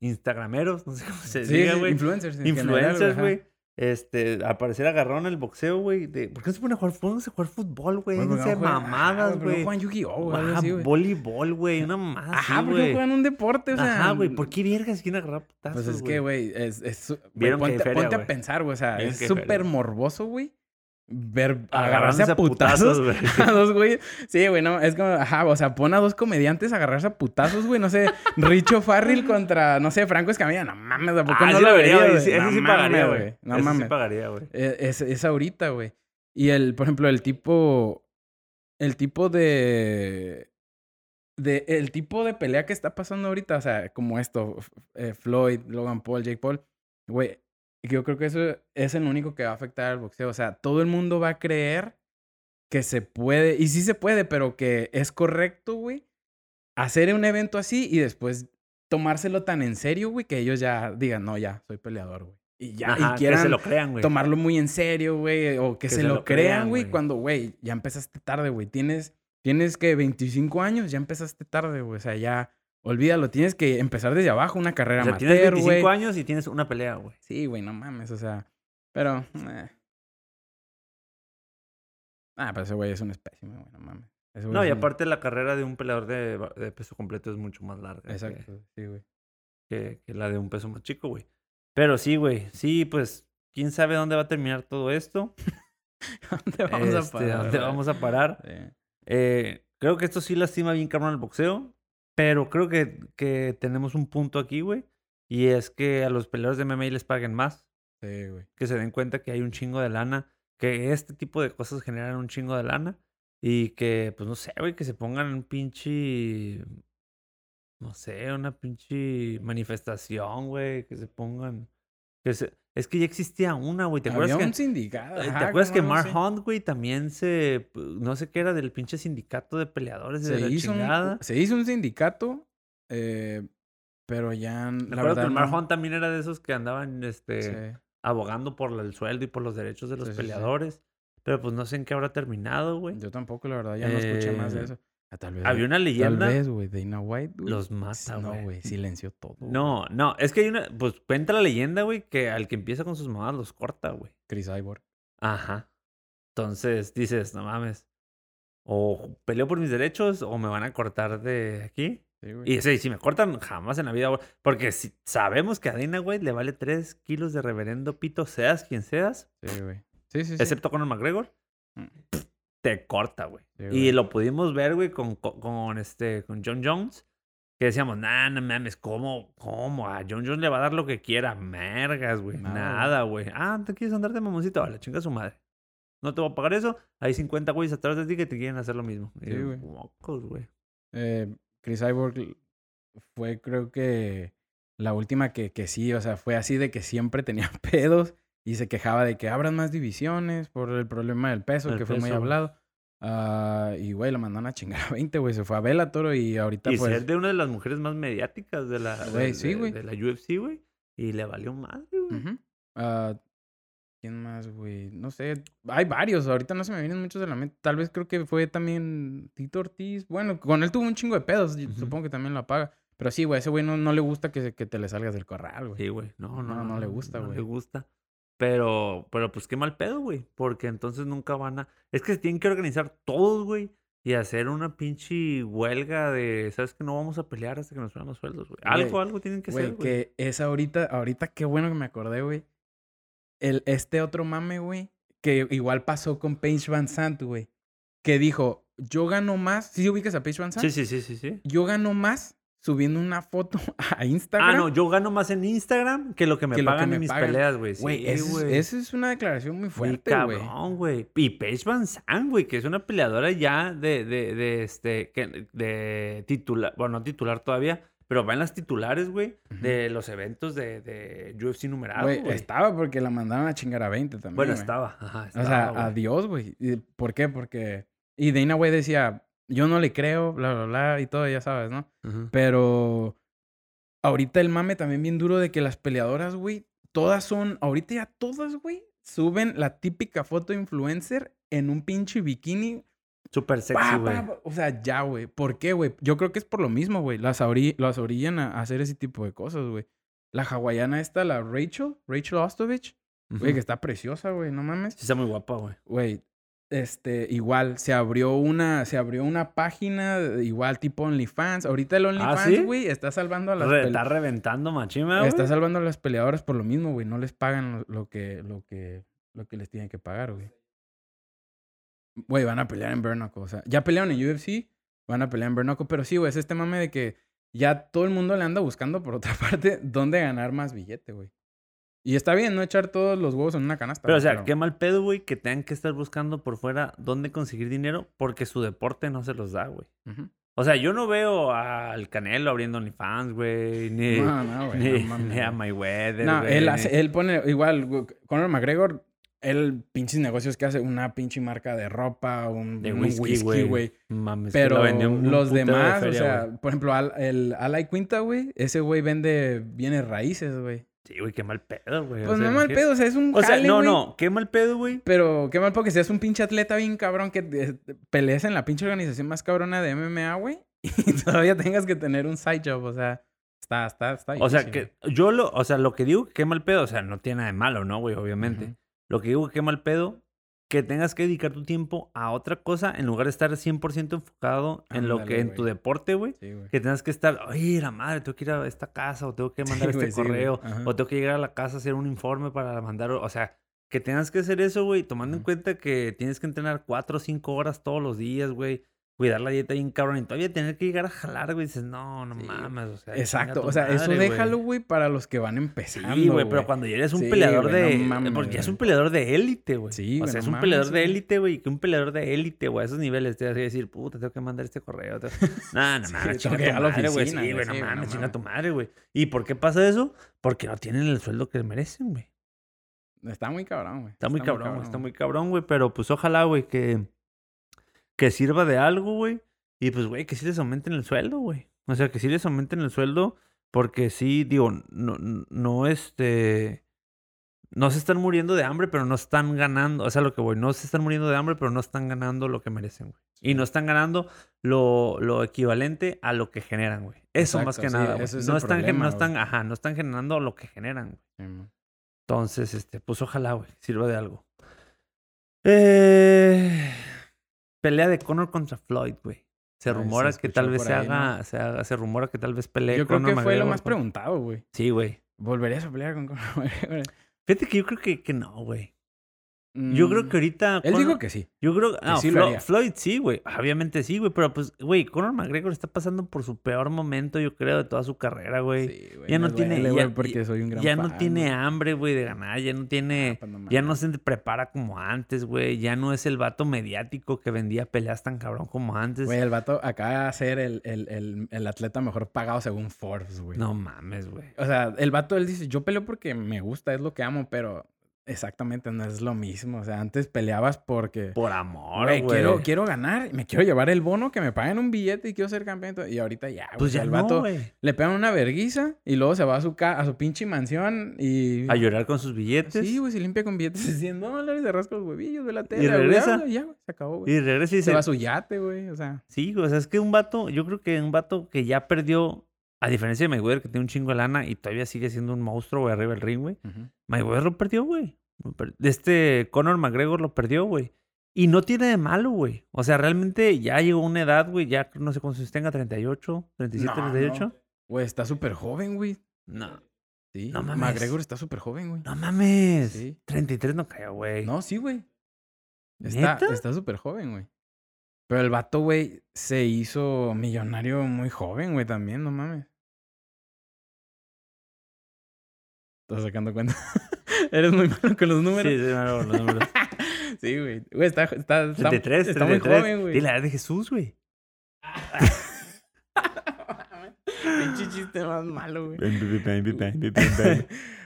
Instagrameros, no sé cómo se Sí, diga, sí, güey. influencers. Influencers, güey. Este, al parecer agarraron el boxeo, güey. ¿Por qué no se pone a jugar fútbol? No se jugar fútbol, güey. Güey, ¿por qué Déjense no juegan- mamadas, ajá, ¿por qué no güey. juegan Yu-Gi-Oh, güey, Ah, güey. voleibol, güey. Una más. Ajá, porque güey. juegan un deporte, o sea. Ajá, güey. ¿Por qué vergas quieren agarrar putazos, Pues es que, güey, es, es güey, ponte, a güey. pensar, güey. O sea, es súper morboso, güey. Ver agarrarse a putazos, a dos güeyes. Sí, güey, no, es como, ajá, o sea, pon a dos comediantes a agarrarse a putazos, güey. No sé, Richo Farrell contra, no sé, Franco Escamilla. No mames, ¿a poco Ah, no lo vería, güey. Sí, Ese No sí pagaría, güey. No Ese mames. sí pagaría, güey. Eh, Es, es ahorita, güey. Y el, por ejemplo, el tipo. El tipo de. De, el tipo de pelea que está pasando ahorita, o sea, como esto, eh, Floyd, Logan Paul, Jake Paul, güey, yo creo que eso es el único que va a afectar al boxeo. O sea, todo el mundo va a creer que se puede, y sí se puede, pero que es correcto, güey, hacer un evento así y después tomárselo tan en serio, güey, que ellos ya digan, no, ya, soy peleador, güey. Y ya, Ajá, y que quieran se lo crean, güey. tomarlo muy en serio, güey, o que, se, lo, crean, güey, güey. cuando, güey, ya empezaste tarde, güey. Tienes, tienes que 25 años, ya empezaste tarde, güey. O sea, ya, olvídalo, tienes que empezar desde abajo, una carrera O sea, tienes amateur, 25 güey. años y tienes una pelea, güey. Sí, güey, no mames, o sea, pero... eh. Ah, pero ese güey es un espécimen, güey, no mames. No, y un- aparte la carrera de un peleador de, peso completo es mucho más larga. que- Exacto, sí, güey. que, que la de un peso más chico, güey. Pero sí, güey. Sí, pues, quién sabe dónde va a terminar todo esto. ¿Dónde vamos a Este, parar? ¿Dónde vamos a parar? Sí. Eh, creo que esto sí lastima bien cabrón el boxeo, pero creo que, que tenemos un punto aquí, güey. Y es que a los peleadores de MMA les paguen más, Sí, güey. que se den cuenta que hay un chingo de lana, que este tipo de cosas generan un chingo de lana y que, pues no sé, güey, que se pongan un pinche, no sé, una pinche manifestación, güey, que se pongan, que se... Es que ya existía una, güey, ¿te acuerdas Había que... un sindicato. Eh, ¿Te acuerdas que Mark. Hunt, güey, también se. No sé qué era del pinche sindicato de peleadores de se la hizo, chingada? un, se hizo un sindicato, eh, pero ya. La verdad, que el Mark no. Hunt también era de esos que andaban este, Sí. abogando por el sueldo y por los derechos de los Sí, sí, sí. peleadores. Pero pues no sé en qué habrá terminado, güey. Yo tampoco, la verdad, ya no escuché más de Eh, eso. Ah, tal vez. Había una Tal leyenda. vez, güey, Dana White. güey, Los mata, No, güey. silenció todo. No, no, es que hay una. Pues cuenta la leyenda, güey, que al que empieza con sus mamadas los corta, güey. Chris Cyborg. Ajá. Entonces dices, no mames. O peleo por mis derechos o me van a cortar de aquí. Sí, güey. Y sí, si me cortan, jamás en la vida, güey. Porque si sabemos que a Dana White le vale 3 kilos de reverendo pito, seas quien seas, Sí, güey. Sí, sí, sí. excepto Conor McGregor, Mm. Te corta, güey. Sí, y lo pudimos ver, güey, con, con, este, con John Jones. Que decíamos, nah, no mames, ¿cómo? ¿Cómo? A John Jones le va a dar lo que quiera. Mergas, güey. Nada, güey. Ah, ¿te quieres andar de mamoncito? A la chinga su madre. No te voy a pagar eso. Hay 50 güeyes atrás de ti que te quieren hacer lo mismo. Sí, güey. "Mocos, güey. Eh, Chris Cyborg fue, creo que, la última que, que sí, o sea, fue así de que siempre tenía pedos y se quejaba de que abran más divisiones por el problema del peso, El que fue muy peso, hablado. Ah, y, güey, lo mandaron a chingar a 20, güey. Se fue a Bellator y ahorita, Y pues... ser de una de las mujeres más mediáticas de la, Güey, de, sí, de- de la UFC, güey. Y le valió madre, güey. Ujú. Ah, ¿Quién más, güey? No sé. Hay varios. Ahorita no se me vienen muchos de la mente. Tal vez creo que fue también Tito Ortiz. Bueno, con él tuvo un chingo de pedos. Ujú. Supongo que también lo apaga. Pero sí, güey, ese güey no, no le gusta que, que te le salgas del corral, güey. Sí, güey. No, no, No, no le gusta, No güey. le gusta. Pero, pero pues qué mal pedo, güey. Porque entonces nunca van a. Es que se tienen que organizar todos, güey. Y hacer una pinche huelga de, ¿sabes que No vamos a pelear hasta que nos suban los sueldos, güey. Algo, algo tienen que hacer, güey. que es ahorita, ahorita qué bueno que me acordé, güey. El, este otro mame, güey, que igual pasó con Paige Van Sant, güey. Que dijo, yo gano más. ¿Sí ubicas a Paige Van Sant? Sí, sí, sí, sí, sí. Yo gano más subiendo una foto a Instagram. Ah, no, yo gano más en Instagram que lo que me Que lo que pagan me en mis pagan. peleas, güey. Güey, esa es- güey. esa es una declaración muy fuerte, güey. cabrón, güey. Y Paige Van Zandt, güey, que es una peleadora ya de, de, de este, que, de titular, bueno, no titular todavía, pero va en las titulares, güey, de los eventos de, de UFC numerado, Güey, estaba porque la mandaron a chingar a 20 también. Bueno, estaba, ajá, O sea, güey. adiós, güey. ¿Y ¿Por qué? Porque. Y Dana, güey, decía, yo no le creo, bla, bla, bla, y todo, ya sabes, ¿no? Pero. Ahorita el mame también bien duro de que las peleadoras, güey, todas son. Ahorita ya todas, güey, suben la típica foto influencer en un pinche bikini. Súper sexy, güey. O sea, ya, güey. ¿Por qué, güey? Yo creo que es por lo mismo, güey. Las, ori- las orillan a hacer ese tipo de cosas, güey. La hawaiana esta, la Rachel, Rachel Ostovich, güey, que está preciosa, güey, no mames. Sí está muy guapa, güey. Güey, este, igual, se abrió una, se abrió una página, de- igual tipo OnlyFans. Ahorita el OnlyFans, ¿Ah, ¿sí? güey, está salvando a las Re- está reventando machima, está salvando a las peleadoras por lo mismo, güey. No les pagan lo, lo que, lo que, lo que les tienen que pagar, güey. Güey, van a pelear en Bernacle. O sea, ya pelearon en UFC, van a pelear en Bernacle. Pero sí, güey, es este mame de que ya todo el mundo le anda buscando, por otra parte, dónde ganar más billete, güey. Y está bien no echar todos los huevos en una canasta. Pero, o sea, qué mal pedo, güey, que tengan que estar buscando por fuera dónde conseguir dinero porque su deporte no se los da, güey. O sea, yo no veo al Canelo abriendo OnlyFans, güey, ni, No, no, güey. ni, no ni a. Mayweather, No, güey, él, hace- él pone igual, Conor McGregor, él pinches negocios que hace, una pinche marca de ropa, un, de whisky, whisky, güey. Mames, Pero lo un los de demás, feria, o sea, por ejemplo, al- el Alay Quinta, güey, ese güey vende bienes raíces, güey. Sí, güey, qué mal pedo, güey. o Pues sea, no mal ¿qué- pedo, o sea, es un O sea, no, güey, no, qué mal pedo, güey. Pero qué mal porque seas un pinche atleta bien cabrón que pelees en la pinche organización más cabrona de MMA, güey. Y todavía tengas que tener un side job, o sea, está, está, está O sea, que yo lo, o sea, lo que digo que qué mal pedo, o sea, no tiene nada de malo, ¿no, güey? Obviamente. Lo que digo que qué mal pedo, que tengas que dedicar tu tiempo a otra cosa en lugar de estar 100% enfocado en lo que, en tu deporte, güey. Sí. Que tengas que estar, oye, la madre, tengo que ir a esta casa, o tengo que mandar este correo, o tengo que llegar a la casa a hacer un informe para mandar, o sea, que tengas que hacer eso, güey, tomando en cuenta que tienes que entrenar cuatro o cinco horas todos los días, güey. Cuidar la dieta bien cabrón y todavía tener que llegar a jalar, güey. Dices, no, no Sí, mames. O sea, Exacto. O sea, eso madre, güey. déjalo, güey, para los que van empezando. Sí, güey, pero cuando ya eres un Sí, peleador de. no mames, porque ya es un peleador de élite, güey. Sí, O sea, es un mames, peleador de élite, güey. Y que un peleador de élite, güey, a esos niveles te vas a decir, puta, tengo que mandar este correo. te- No, no Sí, mames, chinga tu madre, güey. Sí, no mames, chinga tu madre, güey. ¿Y por qué pasa eso? Porque no tienen el sueldo que merecen, güey. Está muy cabrón, güey. Está muy cabrón, güey. Está muy cabrón, güey. Pero pues ojalá, güey, que, que sirva de algo, güey. Y pues, güey, que sí les aumenten el sueldo, güey. O sea, que sí les aumenten el sueldo. Porque sí, digo, no, no este. No se están muriendo de hambre, pero no están ganando. O sea, lo que voy, no se están muriendo de hambre, pero no están ganando lo que merecen, güey. Y no están ganando lo, lo equivalente a lo que generan, güey. Eso más que sí, nada, güey. es No están, problema, no están, ajá, no están generando lo que generan, güey. Sí. Entonces, este, pues ojalá, güey, sirva de algo. Eh, pelea de Conor contra Floyd, güey. Se rumora que tal vez se ahí, haga, se haga, se rumora que tal vez pelee Yo creo Conor que fue lo más con- preguntado, güey. Sí, güey. ¿Volverías a pelear con Conor McGregor? Fíjate que yo creo que, que no, güey. Yo creo Mm, que ahorita. Él Conor- dijo que sí. Yo creo. No, sí Flo-. Floyd sí, güey. Obviamente sí, güey. Pero pues, güey, Conor McGregor está pasando por su peor momento, yo creo, de toda su carrera, güey. Sí, güey, ya no tiene- duele, ya- güey, porque soy un gran ya no tiene hambre, güey, de ganar. Ya no tiene. Ah, no Ya no se prepara como antes, güey. Ya no es el vato mediático que vendía peleas tan cabrón como antes. Güey, el vato acaba de ser el, el, el, el atleta mejor pagado según Forbes, güey. No mames, güey. O sea, el vato, él dice, yo peleo porque me gusta, es lo que amo, pero exactamente no es lo mismo. O sea, antes peleabas porque... Por amor, Güey, quiero, quiero ganar, me quiero llevar el bono, que me paguen un billete y quiero ser campeón. y ahorita ya, güey, Pues ya el no, vato le pegan una verguiza y luego se va a su, ca- a su pinche mansión y... A llorar con sus billetes. Sí, güey, se limpia con billetes de 100 dólares, se rasca los huevillos de la tele. Y regresa. Ya, güey, se acabó, güey. Y regresa y Se dice... va a su yate, güey, o sea... Sí. O sea, es que un vato... Yo creo que un vato que ya perdió... A diferencia de Mayweather, que tiene un chingo de lana y todavía sigue siendo un monstruo, güey, arriba del ring, güey. ujú. Mayweather lo perdió, güey. Este Conor McGregor lo perdió, güey. Y no tiene de malo, güey. O sea, realmente ya llegó a una edad, güey. Ya no sé cuántos tenga, 38, 37, No, 38. no. Güey, está súper joven, güey. No. Sí. No mames. McGregor está súper joven, güey. No mames. Sí. 33 no cayó, güey. No, sí, güey. Está súper joven, güey. Pero el vato, güey, se hizo millonario muy joven, güey, también, no mames. Estás sacando cuenta. Eres muy malo con los Sí, números. sí, no, los números. Sí, güey. Güey, está, está, está, 33, está muy 33. joven, güey. Dile la edad de Jesús, güey. Pinche chiste más malo, güey.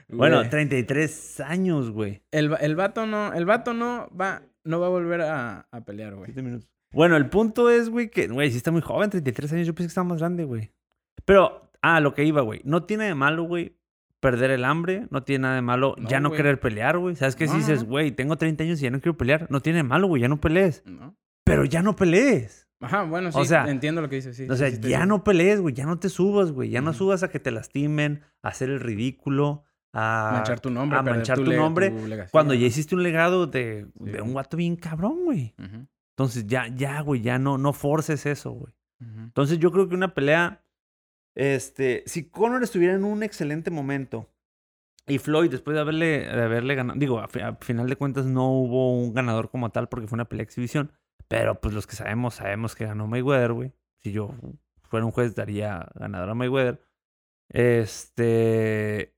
Bueno, Güey. 33 años, güey. El, el vato no, el vato no va, no va a volver a, a pelear, güey. Minutos. Bueno, el punto es, güey, que, güey, sí está muy joven, 33 años. Yo pensé que estaba más grande, güey. Pero, ah, lo que iba, güey. No tiene de malo, güey, perder el hambre. No tiene nada de malo No, ya no querer pelear, güey. ¿Sabes qué? No, Si dices, güey, tengo 30 años y ya no quiero pelear. No tiene malo, güey, ya no pelees. ¿No? Pero ya no pelees. Ajá, bueno, sí, O sea, entiendo lo que dices, sí. o sea, sí ya no pelees, güey. Ya no te subas, güey. Ya no subas a que te lastimen, a hacer el ridículo, a manchar tu nombre, a manchar tu nombre tu Cuando ya hiciste un legado de, un guato bien cabrón, güey. Entonces ya, ya, güey, ya no, no forces eso, güey. Entonces yo creo que una pelea, este, si Conor estuviera en un excelente momento y Floyd después de haberle, de haberle ganado, digo, a, fi- a final de cuentas no hubo un ganador como tal porque fue una pelea exhibición, pero pues los que sabemos, sabemos que ganó Mayweather, güey. Si yo fuera un juez daría ganador a Mayweather. Este,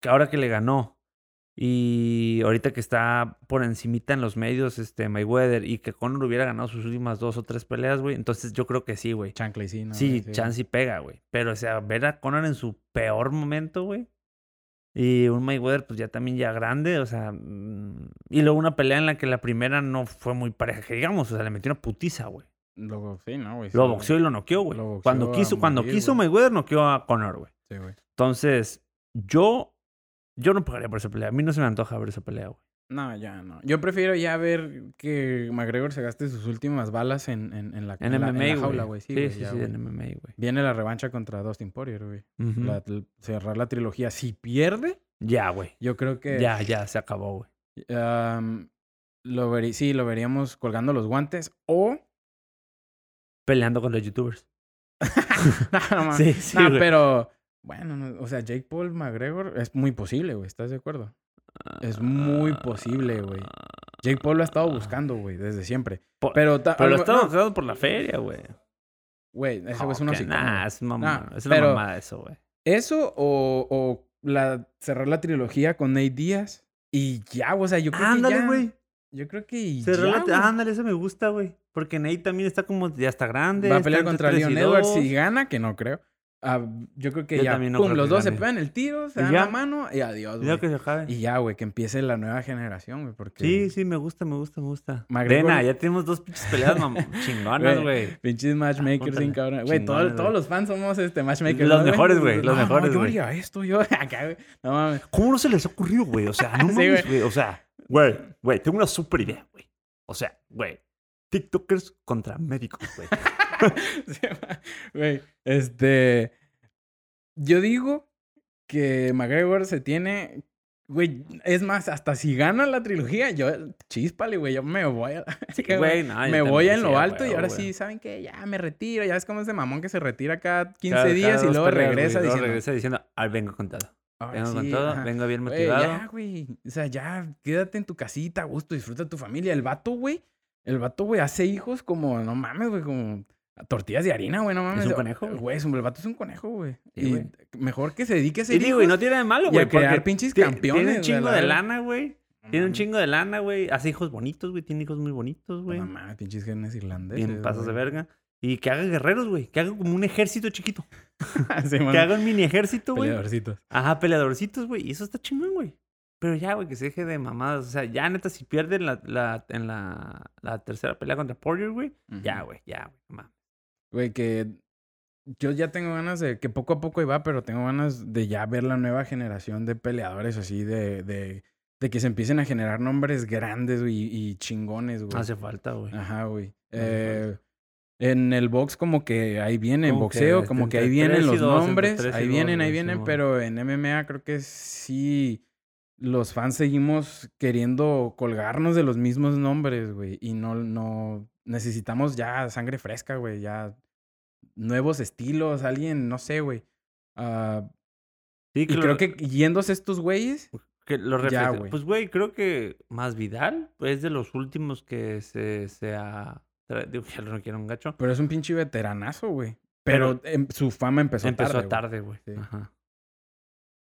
que ahora que le ganó y ahorita que está por encimita en los medios, este, Mayweather, y que Conor hubiera ganado sus últimas dos o tres peleas, güey, entonces yo creo que sí, güey. Chancla y sí, ¿no? Sí, chance y pega, güey. Pero, o sea, ver a Conor en su peor momento, güey. Y un Mayweather, pues ya también ya grande, o sea. mm, Y luego una pelea en la que la primera no fue muy pareja, que digamos, o sea, le metió una putiza, güey. Lo, sí, ¿no, güey? Lo Sí, boxeó y lo noqueó, güey. Lo Cuando quiso, cuando morir, quiso güey. Mayweather, noqueó a Conor, güey. Sí, güey. Entonces, yo. Yo no pagaría por esa pelea. A mí no se me antoja ver esa pelea, güey. No, ya no. Yo prefiero ya ver que McGregor se gaste sus últimas balas en, en, en la, En, la- MMA, la jaula, güey. Sí, sí, sí, ya, sí, en MMA, güey. Viene la revancha contra Dustin Poirier, güey. Cerrar la trilogía. Si pierde, Ya, güey. yo creo que... Ya, ya, se acabó, güey. lo veri- sí, lo veríamos colgando los guantes o... Peleando con los youtubers. no, no. Sí, sí, güey. pero... Bueno, no, o sea, Jake Paul McGregor es muy posible, güey. ¿Estás de acuerdo? Es muy posible, güey. Jake Paul lo ha estado buscando, güey, desde siempre. Pero, lo estaba no, buscando por la feria, güey. Güey, ese güey es un No, que hocicón, Nah, es, mamá, Nah, es una mamada eso, güey. Eso o, o la, cerrar la trilogía con Nate Díaz y ya, o sea, yo creo que Ándale, ya. güey. Yo creo que Se ya, güey. Ándale, eso me gusta, güey. Porque Nate también está como, ya está grande. Va a pelear contra Leon Edwards. Si gana, que no creo. Ah, yo creo que Yo ya, no pum, los dos se pegan el tiro, se dan ya. la mano y adiós, güey. que se acabe. Y ya, güey, que empiece la nueva generación, güey, porque... Sí, sí, me gusta, me gusta, me gusta. McGregor- Vena, ya tenemos dos pinches peleas chingonas, güey. Pinches matchmakers Apúntale. sin cabrón. Güey, todo- todos güey. los fans somos este matchmakers. Los ¿no, mejores, güey, los No, mejores, No, yo güey. haría esto, yo acá, güey. No mames. ¿Cómo no se les ha ocurrido, güey? O sea, no mames, güey. güey. O sea, güey, güey, tengo una super idea, güey. O sea, güey, TikTokers contra médicos, güey. Güey, este. Yo digo que McGregor se tiene. Güey, es más, hasta si gana la trilogía, yo. Chíspale, güey, yo me voy a. güey, no, me voy en lo alto y ahora sí, ¿saben qué? Ya me retiro. Ya es como ese mamón que se retira cada 15 Cada- días cada y luego regresa diciendo. regresa diciendo, ah, vengo con todo. "Ahora Vengo con sí, todo, ajá". vengo bien motivado. ya, güey. O sea, ya quédate en tu casita a gusto, disfruta tu familia. El vato, güey. El vato, güey, hace hijos como, no mames, güey, como tortillas de harina, güey, no mames. un conejo, güey. Es un- el vato es un conejo, güey. Sí, y güey. mejor que se dedique a hacer Y digo, y no tiene de malo, y güey. a crear pinches campeones. Tiene un chingo de lana, güey. Tiene un chingo de lana, güey. Hace hijos bonitos, güey. Tiene hijos muy bonitos, güey. No mames, pinches genes irlandeses. Bien pasas de verga. Y que haga guerreros, güey. Que haga como un ejército chiquito. Sí, Que haga un mini ejército, güey. Peleadorcitos. Ajá, peleadorcitos, güey. Y eso está chingón, güey. Pero ya, güey, que se deje de mamadas. O sea, ya neta, si pierden la, la, en la, la tercera pelea contra Poirier, güey. Ya, güey, ya, güey. Güey, que yo ya tengo ganas de, que poco a poco iba, pero tengo ganas de ya ver la nueva generación de peleadores así, de, de, de que se empiecen a generar nombres grandes güey, y, chingones, güey. Hace falta, güey. Ajá, güey. Eh, en el box como que ahí viene, en que boxeo, como que ahí vienen los dos, nombres, ahí dos, vienen, ahí vienen, pero en MMA creo que sí los fans seguimos queriendo colgarnos de los mismos nombres, güey, y no, no, necesitamos ya sangre fresca, güey, ya nuevos estilos, alguien, no sé, güey. Ah, Sí, y creo lo- que yéndose estos güeyes, que lo Ya, güey. Pues, güey, creo que más Vidal es de los últimos que se, se ha. Digo, ya no quiero un gacho. pero es un pinche veteranazo, güey. Pero, em, su fama empezó, Empezó tarde, güey. tarde, güey. Sí. Ajá.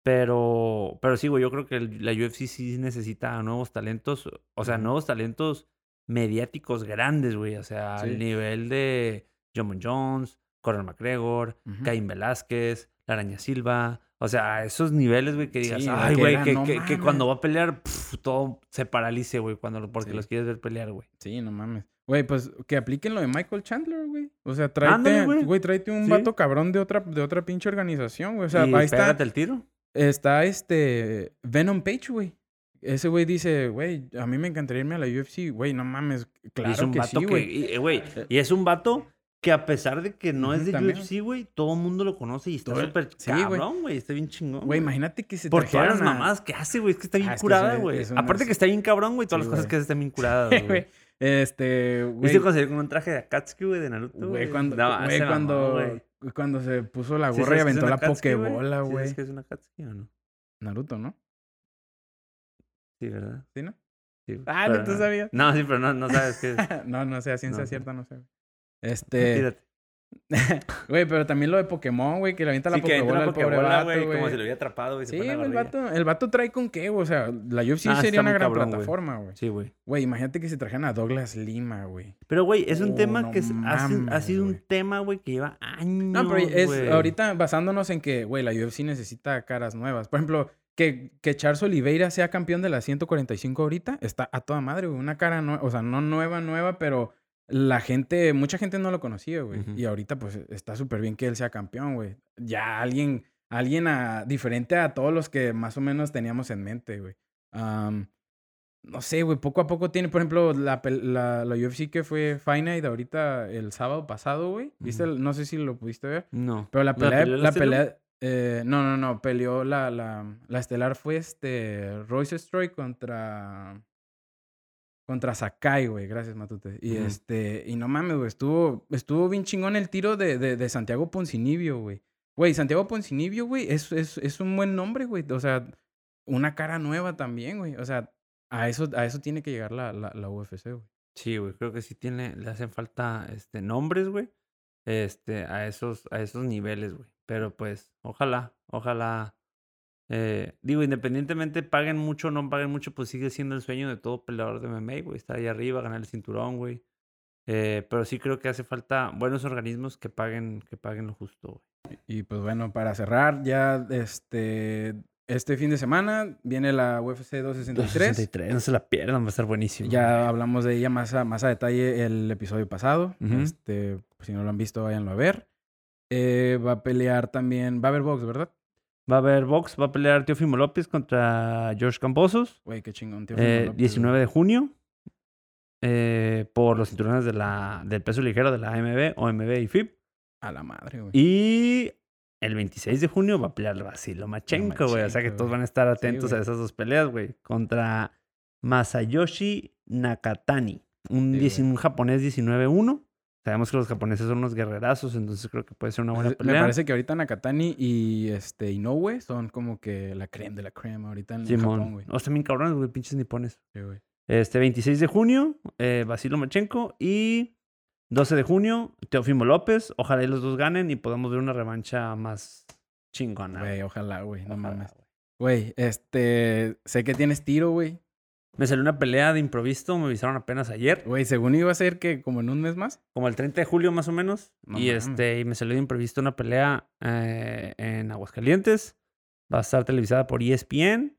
Pero, pero sí, güey, yo creo que el- la UFC sí necesita nuevos talentos, o sea, nuevos talentos mediáticos grandes, güey. O sea, Sí. al nivel de John Jones, Conor McGregor, Ujú. Caín Velázquez, La Araña Silva. O sea, a esos niveles, güey, que digas, Sí, ay, güey, que, no que- que mames". cuando va a pelear, todo se paralice, güey, cuando, porque Sí. los quieres ver pelear, güey. Sí, no mames. Güey, pues que apliquen lo de Michael Chandler, güey. O sea, tráete, güey. tráete un Sí. vato cabrón de otra, de otra pinche organización, güey. O sea, y ahí está, el tiro. está este Venom Page, güey. Ese güey dice, güey, a mí me encantaría irme a la UFC. Güey, no mames, y es claro un que vato sí, que, güey. y, eh, güey, y es un vato que a pesar de que no es de también. UFC, güey, todo el mundo lo conoce y está súper sí, cabrón, güey. Está bien chingón. Güey, imagínate que se Por todas las mamadas que hace, güey. Es que está bien Ah, es que curada, güey. es Aparte que está bien cabrón, güey. Todas Sí, las cosas que hace están bien curadas, Güey. Este, güey. ¿Viste cuando salió con un traje de Akatsuki, güey, de Naruto? Güey, cuando, No, se mamó, cuando, güey. cuando se puso la ¿Sí gorra y aventó la Akatsuki, pokebola, ¿Sí güey. sabes qué es una Akatsuki o no? Naruto, ¿no? Sí, ¿verdad? ¿Sí, no? Sí. Ah, no, tú sabías. No, sí, pero no, no sabes qué es. no, no sé, a ciencia No. cierta no sé. Este, Tírate. güey, pero también lo de Pokémon, güey, que le avienta la Sí, pokebola una al pobre vato, güey, como si lo hubiera atrapado, güey. Sí, la el vato, el vato trae con qué, güey. O sea, la UFC Ah, sería una gran cabrón, plataforma, güey. Sí, güey. Güey, imagínate que se trajeran a Douglas Lima, güey. Pero, güey, es un Oh, tema no que es- ha, sido- ha mames, un tema, güey, que lleva años. No, pero es ahorita basándonos en que, güey, la UFC necesita caras nuevas. Por ejemplo, que, que Charles Oliveira sea campeón de la 145 ahorita, está a toda madre, güey. Una cara nueva, o sea, no nueva, nueva, pero la gente, mucha gente no lo conocía, güey. Y ahorita, pues, está súper bien que él sea campeón, güey. Ya alguien, alguien a- diferente a todos los que más o menos teníamos en mente, güey. No sé, güey, poco a poco tiene, por ejemplo, la, la, la UFC que fue Night ahorita el sábado pasado, güey. ¿Viste? No sé si lo pudiste ver. No. Pero la pelea, la, Estelar? pelea, eh, no, no, no, peleó la, la, la estelar fue este Royce Stroy contra contra Sakai, güey, gracias Matute. Y este, y no mames, güey, estuvo, estuvo bien chingón el tiro de, de, de Santiago Poncinibio, güey. Güey, Santiago Poncinibio, güey, es, es, es un buen nombre, güey. O sea, una cara nueva también, güey. O sea, A eso, a eso tiene que llegar la, la, la UFC, güey. Sí, güey, creo que sí tiene, le hacen falta este, nombres, güey, este, a esos, a esos niveles, güey. Pero pues, ojalá, ojalá. eh, digo, independientemente paguen mucho o no paguen mucho, pues sigue siendo el sueño de todo peleador de MMA, güey. Estar ahí arriba, ganar el cinturón, güey. Eh, pero sí creo que hace falta buenos organismos que paguen, que paguen lo justo, güey. Y pues bueno, para cerrar, ya este, este fin de semana viene la UFC 263. 263, no se la pierdan, va a estar buenísimo. Ya hablamos de ella más a, más a detalle el episodio pasado. Ujú. Este, pues, si no lo han visto, váyanlo a ver. Eh, va a pelear también, va a haber box, ¿verdad? Va a haber box, va a pelear Teofimo López contra George Camposos. Güey, qué chingón. Eh, 19 de junio. eh, por los cinturones de la, del peso ligero de la AMB, OMB y FIB. A la madre, güey. Y el 26 de junio va a pelear Vasilo Machenko, güey. O sea que todos van a estar atentos a esas dos peleas, güey. Contra Masayoshi Nakatani. Un, Sí, 10 güey. un japonés 19-1. Sabemos que los japoneses son unos guerrerazos, entonces creo que puede ser una buena Me pelea. parece que ahorita Nakatani y este Inoue son como que la creme de la crema ahorita en, en Japón, Simón. güey. O sea, bien cabrones, güey, pinches nipones. Sí, güey. Este 26 de junio, eh, Vasilo Machenko. Y 12 de junio, Teofimo López. Ojalá y los dos ganen y podamos ver una revancha más chingona. Güey, ojalá, güey. No Ojalá, mames. güey. Güey, este, sé que tienes tiro, güey. Me salió una pelea de improviso, me avisaron apenas ayer, Güey, según iba a ser que como en un mes más. como el 30 de julio más o menos. No y mames. este y me salió de improviso una pelea eh, en Aguascalientes. Va a estar televisada por ESPN.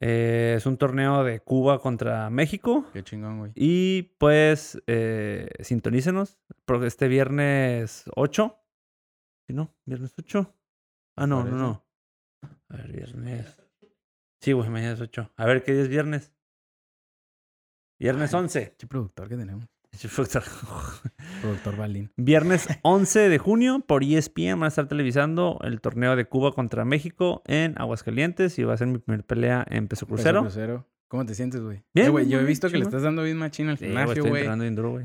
Eh, es un torneo de Cuba contra México. Qué chingón, güey. Y pues, eh, sintonícenos. Porque este viernes 8. ¿Sí, no? ¿Viernes 8? Ah, no, no, no. A ver, viernes. Sí, güey, mañana es 8. A ver, ¿qué día es viernes? Viernes Ay. 11. Qué productor que tenemos. Productor Balín. Viernes 11 de junio por ESPN van a estar televisando el torneo de Cuba contra México en Aguascalientes y va a ser mi primer pelea en peso Peso crucero. ¿Cómo te sientes, güey? Bien, Eh, güey, yo he visto que le estás dando bien machín al gimnasio, güey.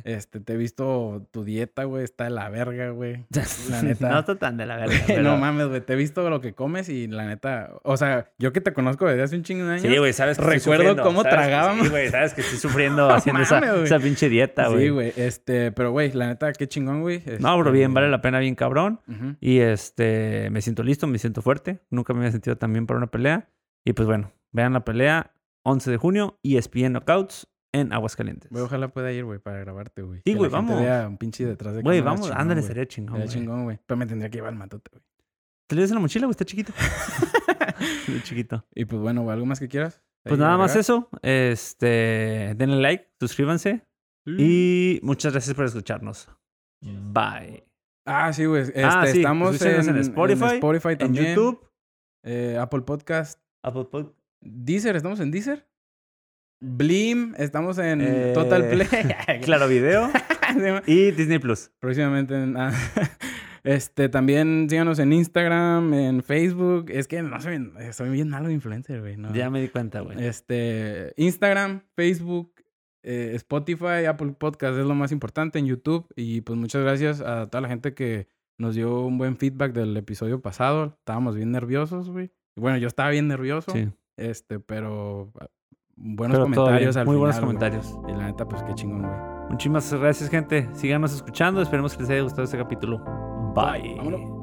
Este, te he visto tu dieta, güey, está de la verga, güey. La neta. no está tan de la verga. Pero- No mames, güey, te he visto lo que comes y la neta, o sea, yo que te conozco desde hace un chingo de años. Sí, güey, sabes que estoy Recuerdo cómo sabes tragábamos. Sí, güey, sabes que estoy sufriendo haciendo esa, mames, esa pinche dieta, güey. Sí, güey, este, pero güey, la neta, qué chingón, güey. No, bro, Este, bien, vale la pena, bien cabrón. Y este, me siento listo, me siento fuerte. Nunca me había sentido tan bien para una pelea. Y pues bueno, vean la pelea 11 de junio, ESPN Knockouts en Aguascalientes. Güey, ojalá pueda ir, güey, para grabarte, güey. Sí, güey, vamos. vea un pinche detrás de Güey, vamos, chingón, ándale, sería chingón. Sería chingón, güey. Pero me tendría que llevar el matote, güey. ¿Te lo en la mochila, güey? Está chiquito. Muy chiquito. Y pues bueno, güey, ¿algo más que quieras? Pues nada más eso. Este, denle like, suscríbanse. Y muchas gracias por escucharnos. Bye. Ah, sí, güey. Este, Ah, sí, estamos en, escúchenos en Spotify, Spotify En también. YouTube, eh, Apple Podcast. Apple Pod- Deezer, ¿estamos en Deezer? Blim, estamos en Eh, Total Play. Claro Video y Disney Plus. Próximamente en... ah, Este, también síganos en Instagram, en Facebook. Es que no soy, soy bien malo de influencer, güey. no. Ya me di cuenta, güey. Este, Instagram, Facebook, eh, Spotify, Apple Podcast es lo más importante en YouTube. Y pues muchas gracias a toda la gente que nos dio un buen feedback del episodio pasado. Estábamos bien nerviosos, güey. Bueno, yo estaba bien nervioso. Sí. Este, pero ah, buenos Pero comentarios al Muy final, buenos güey. comentarios. Y la neta, pues qué chingón, güey. Muchísimas gracias, gente. Síganos escuchando. Esperemos que les haya gustado este capítulo. Bye. Vámonos.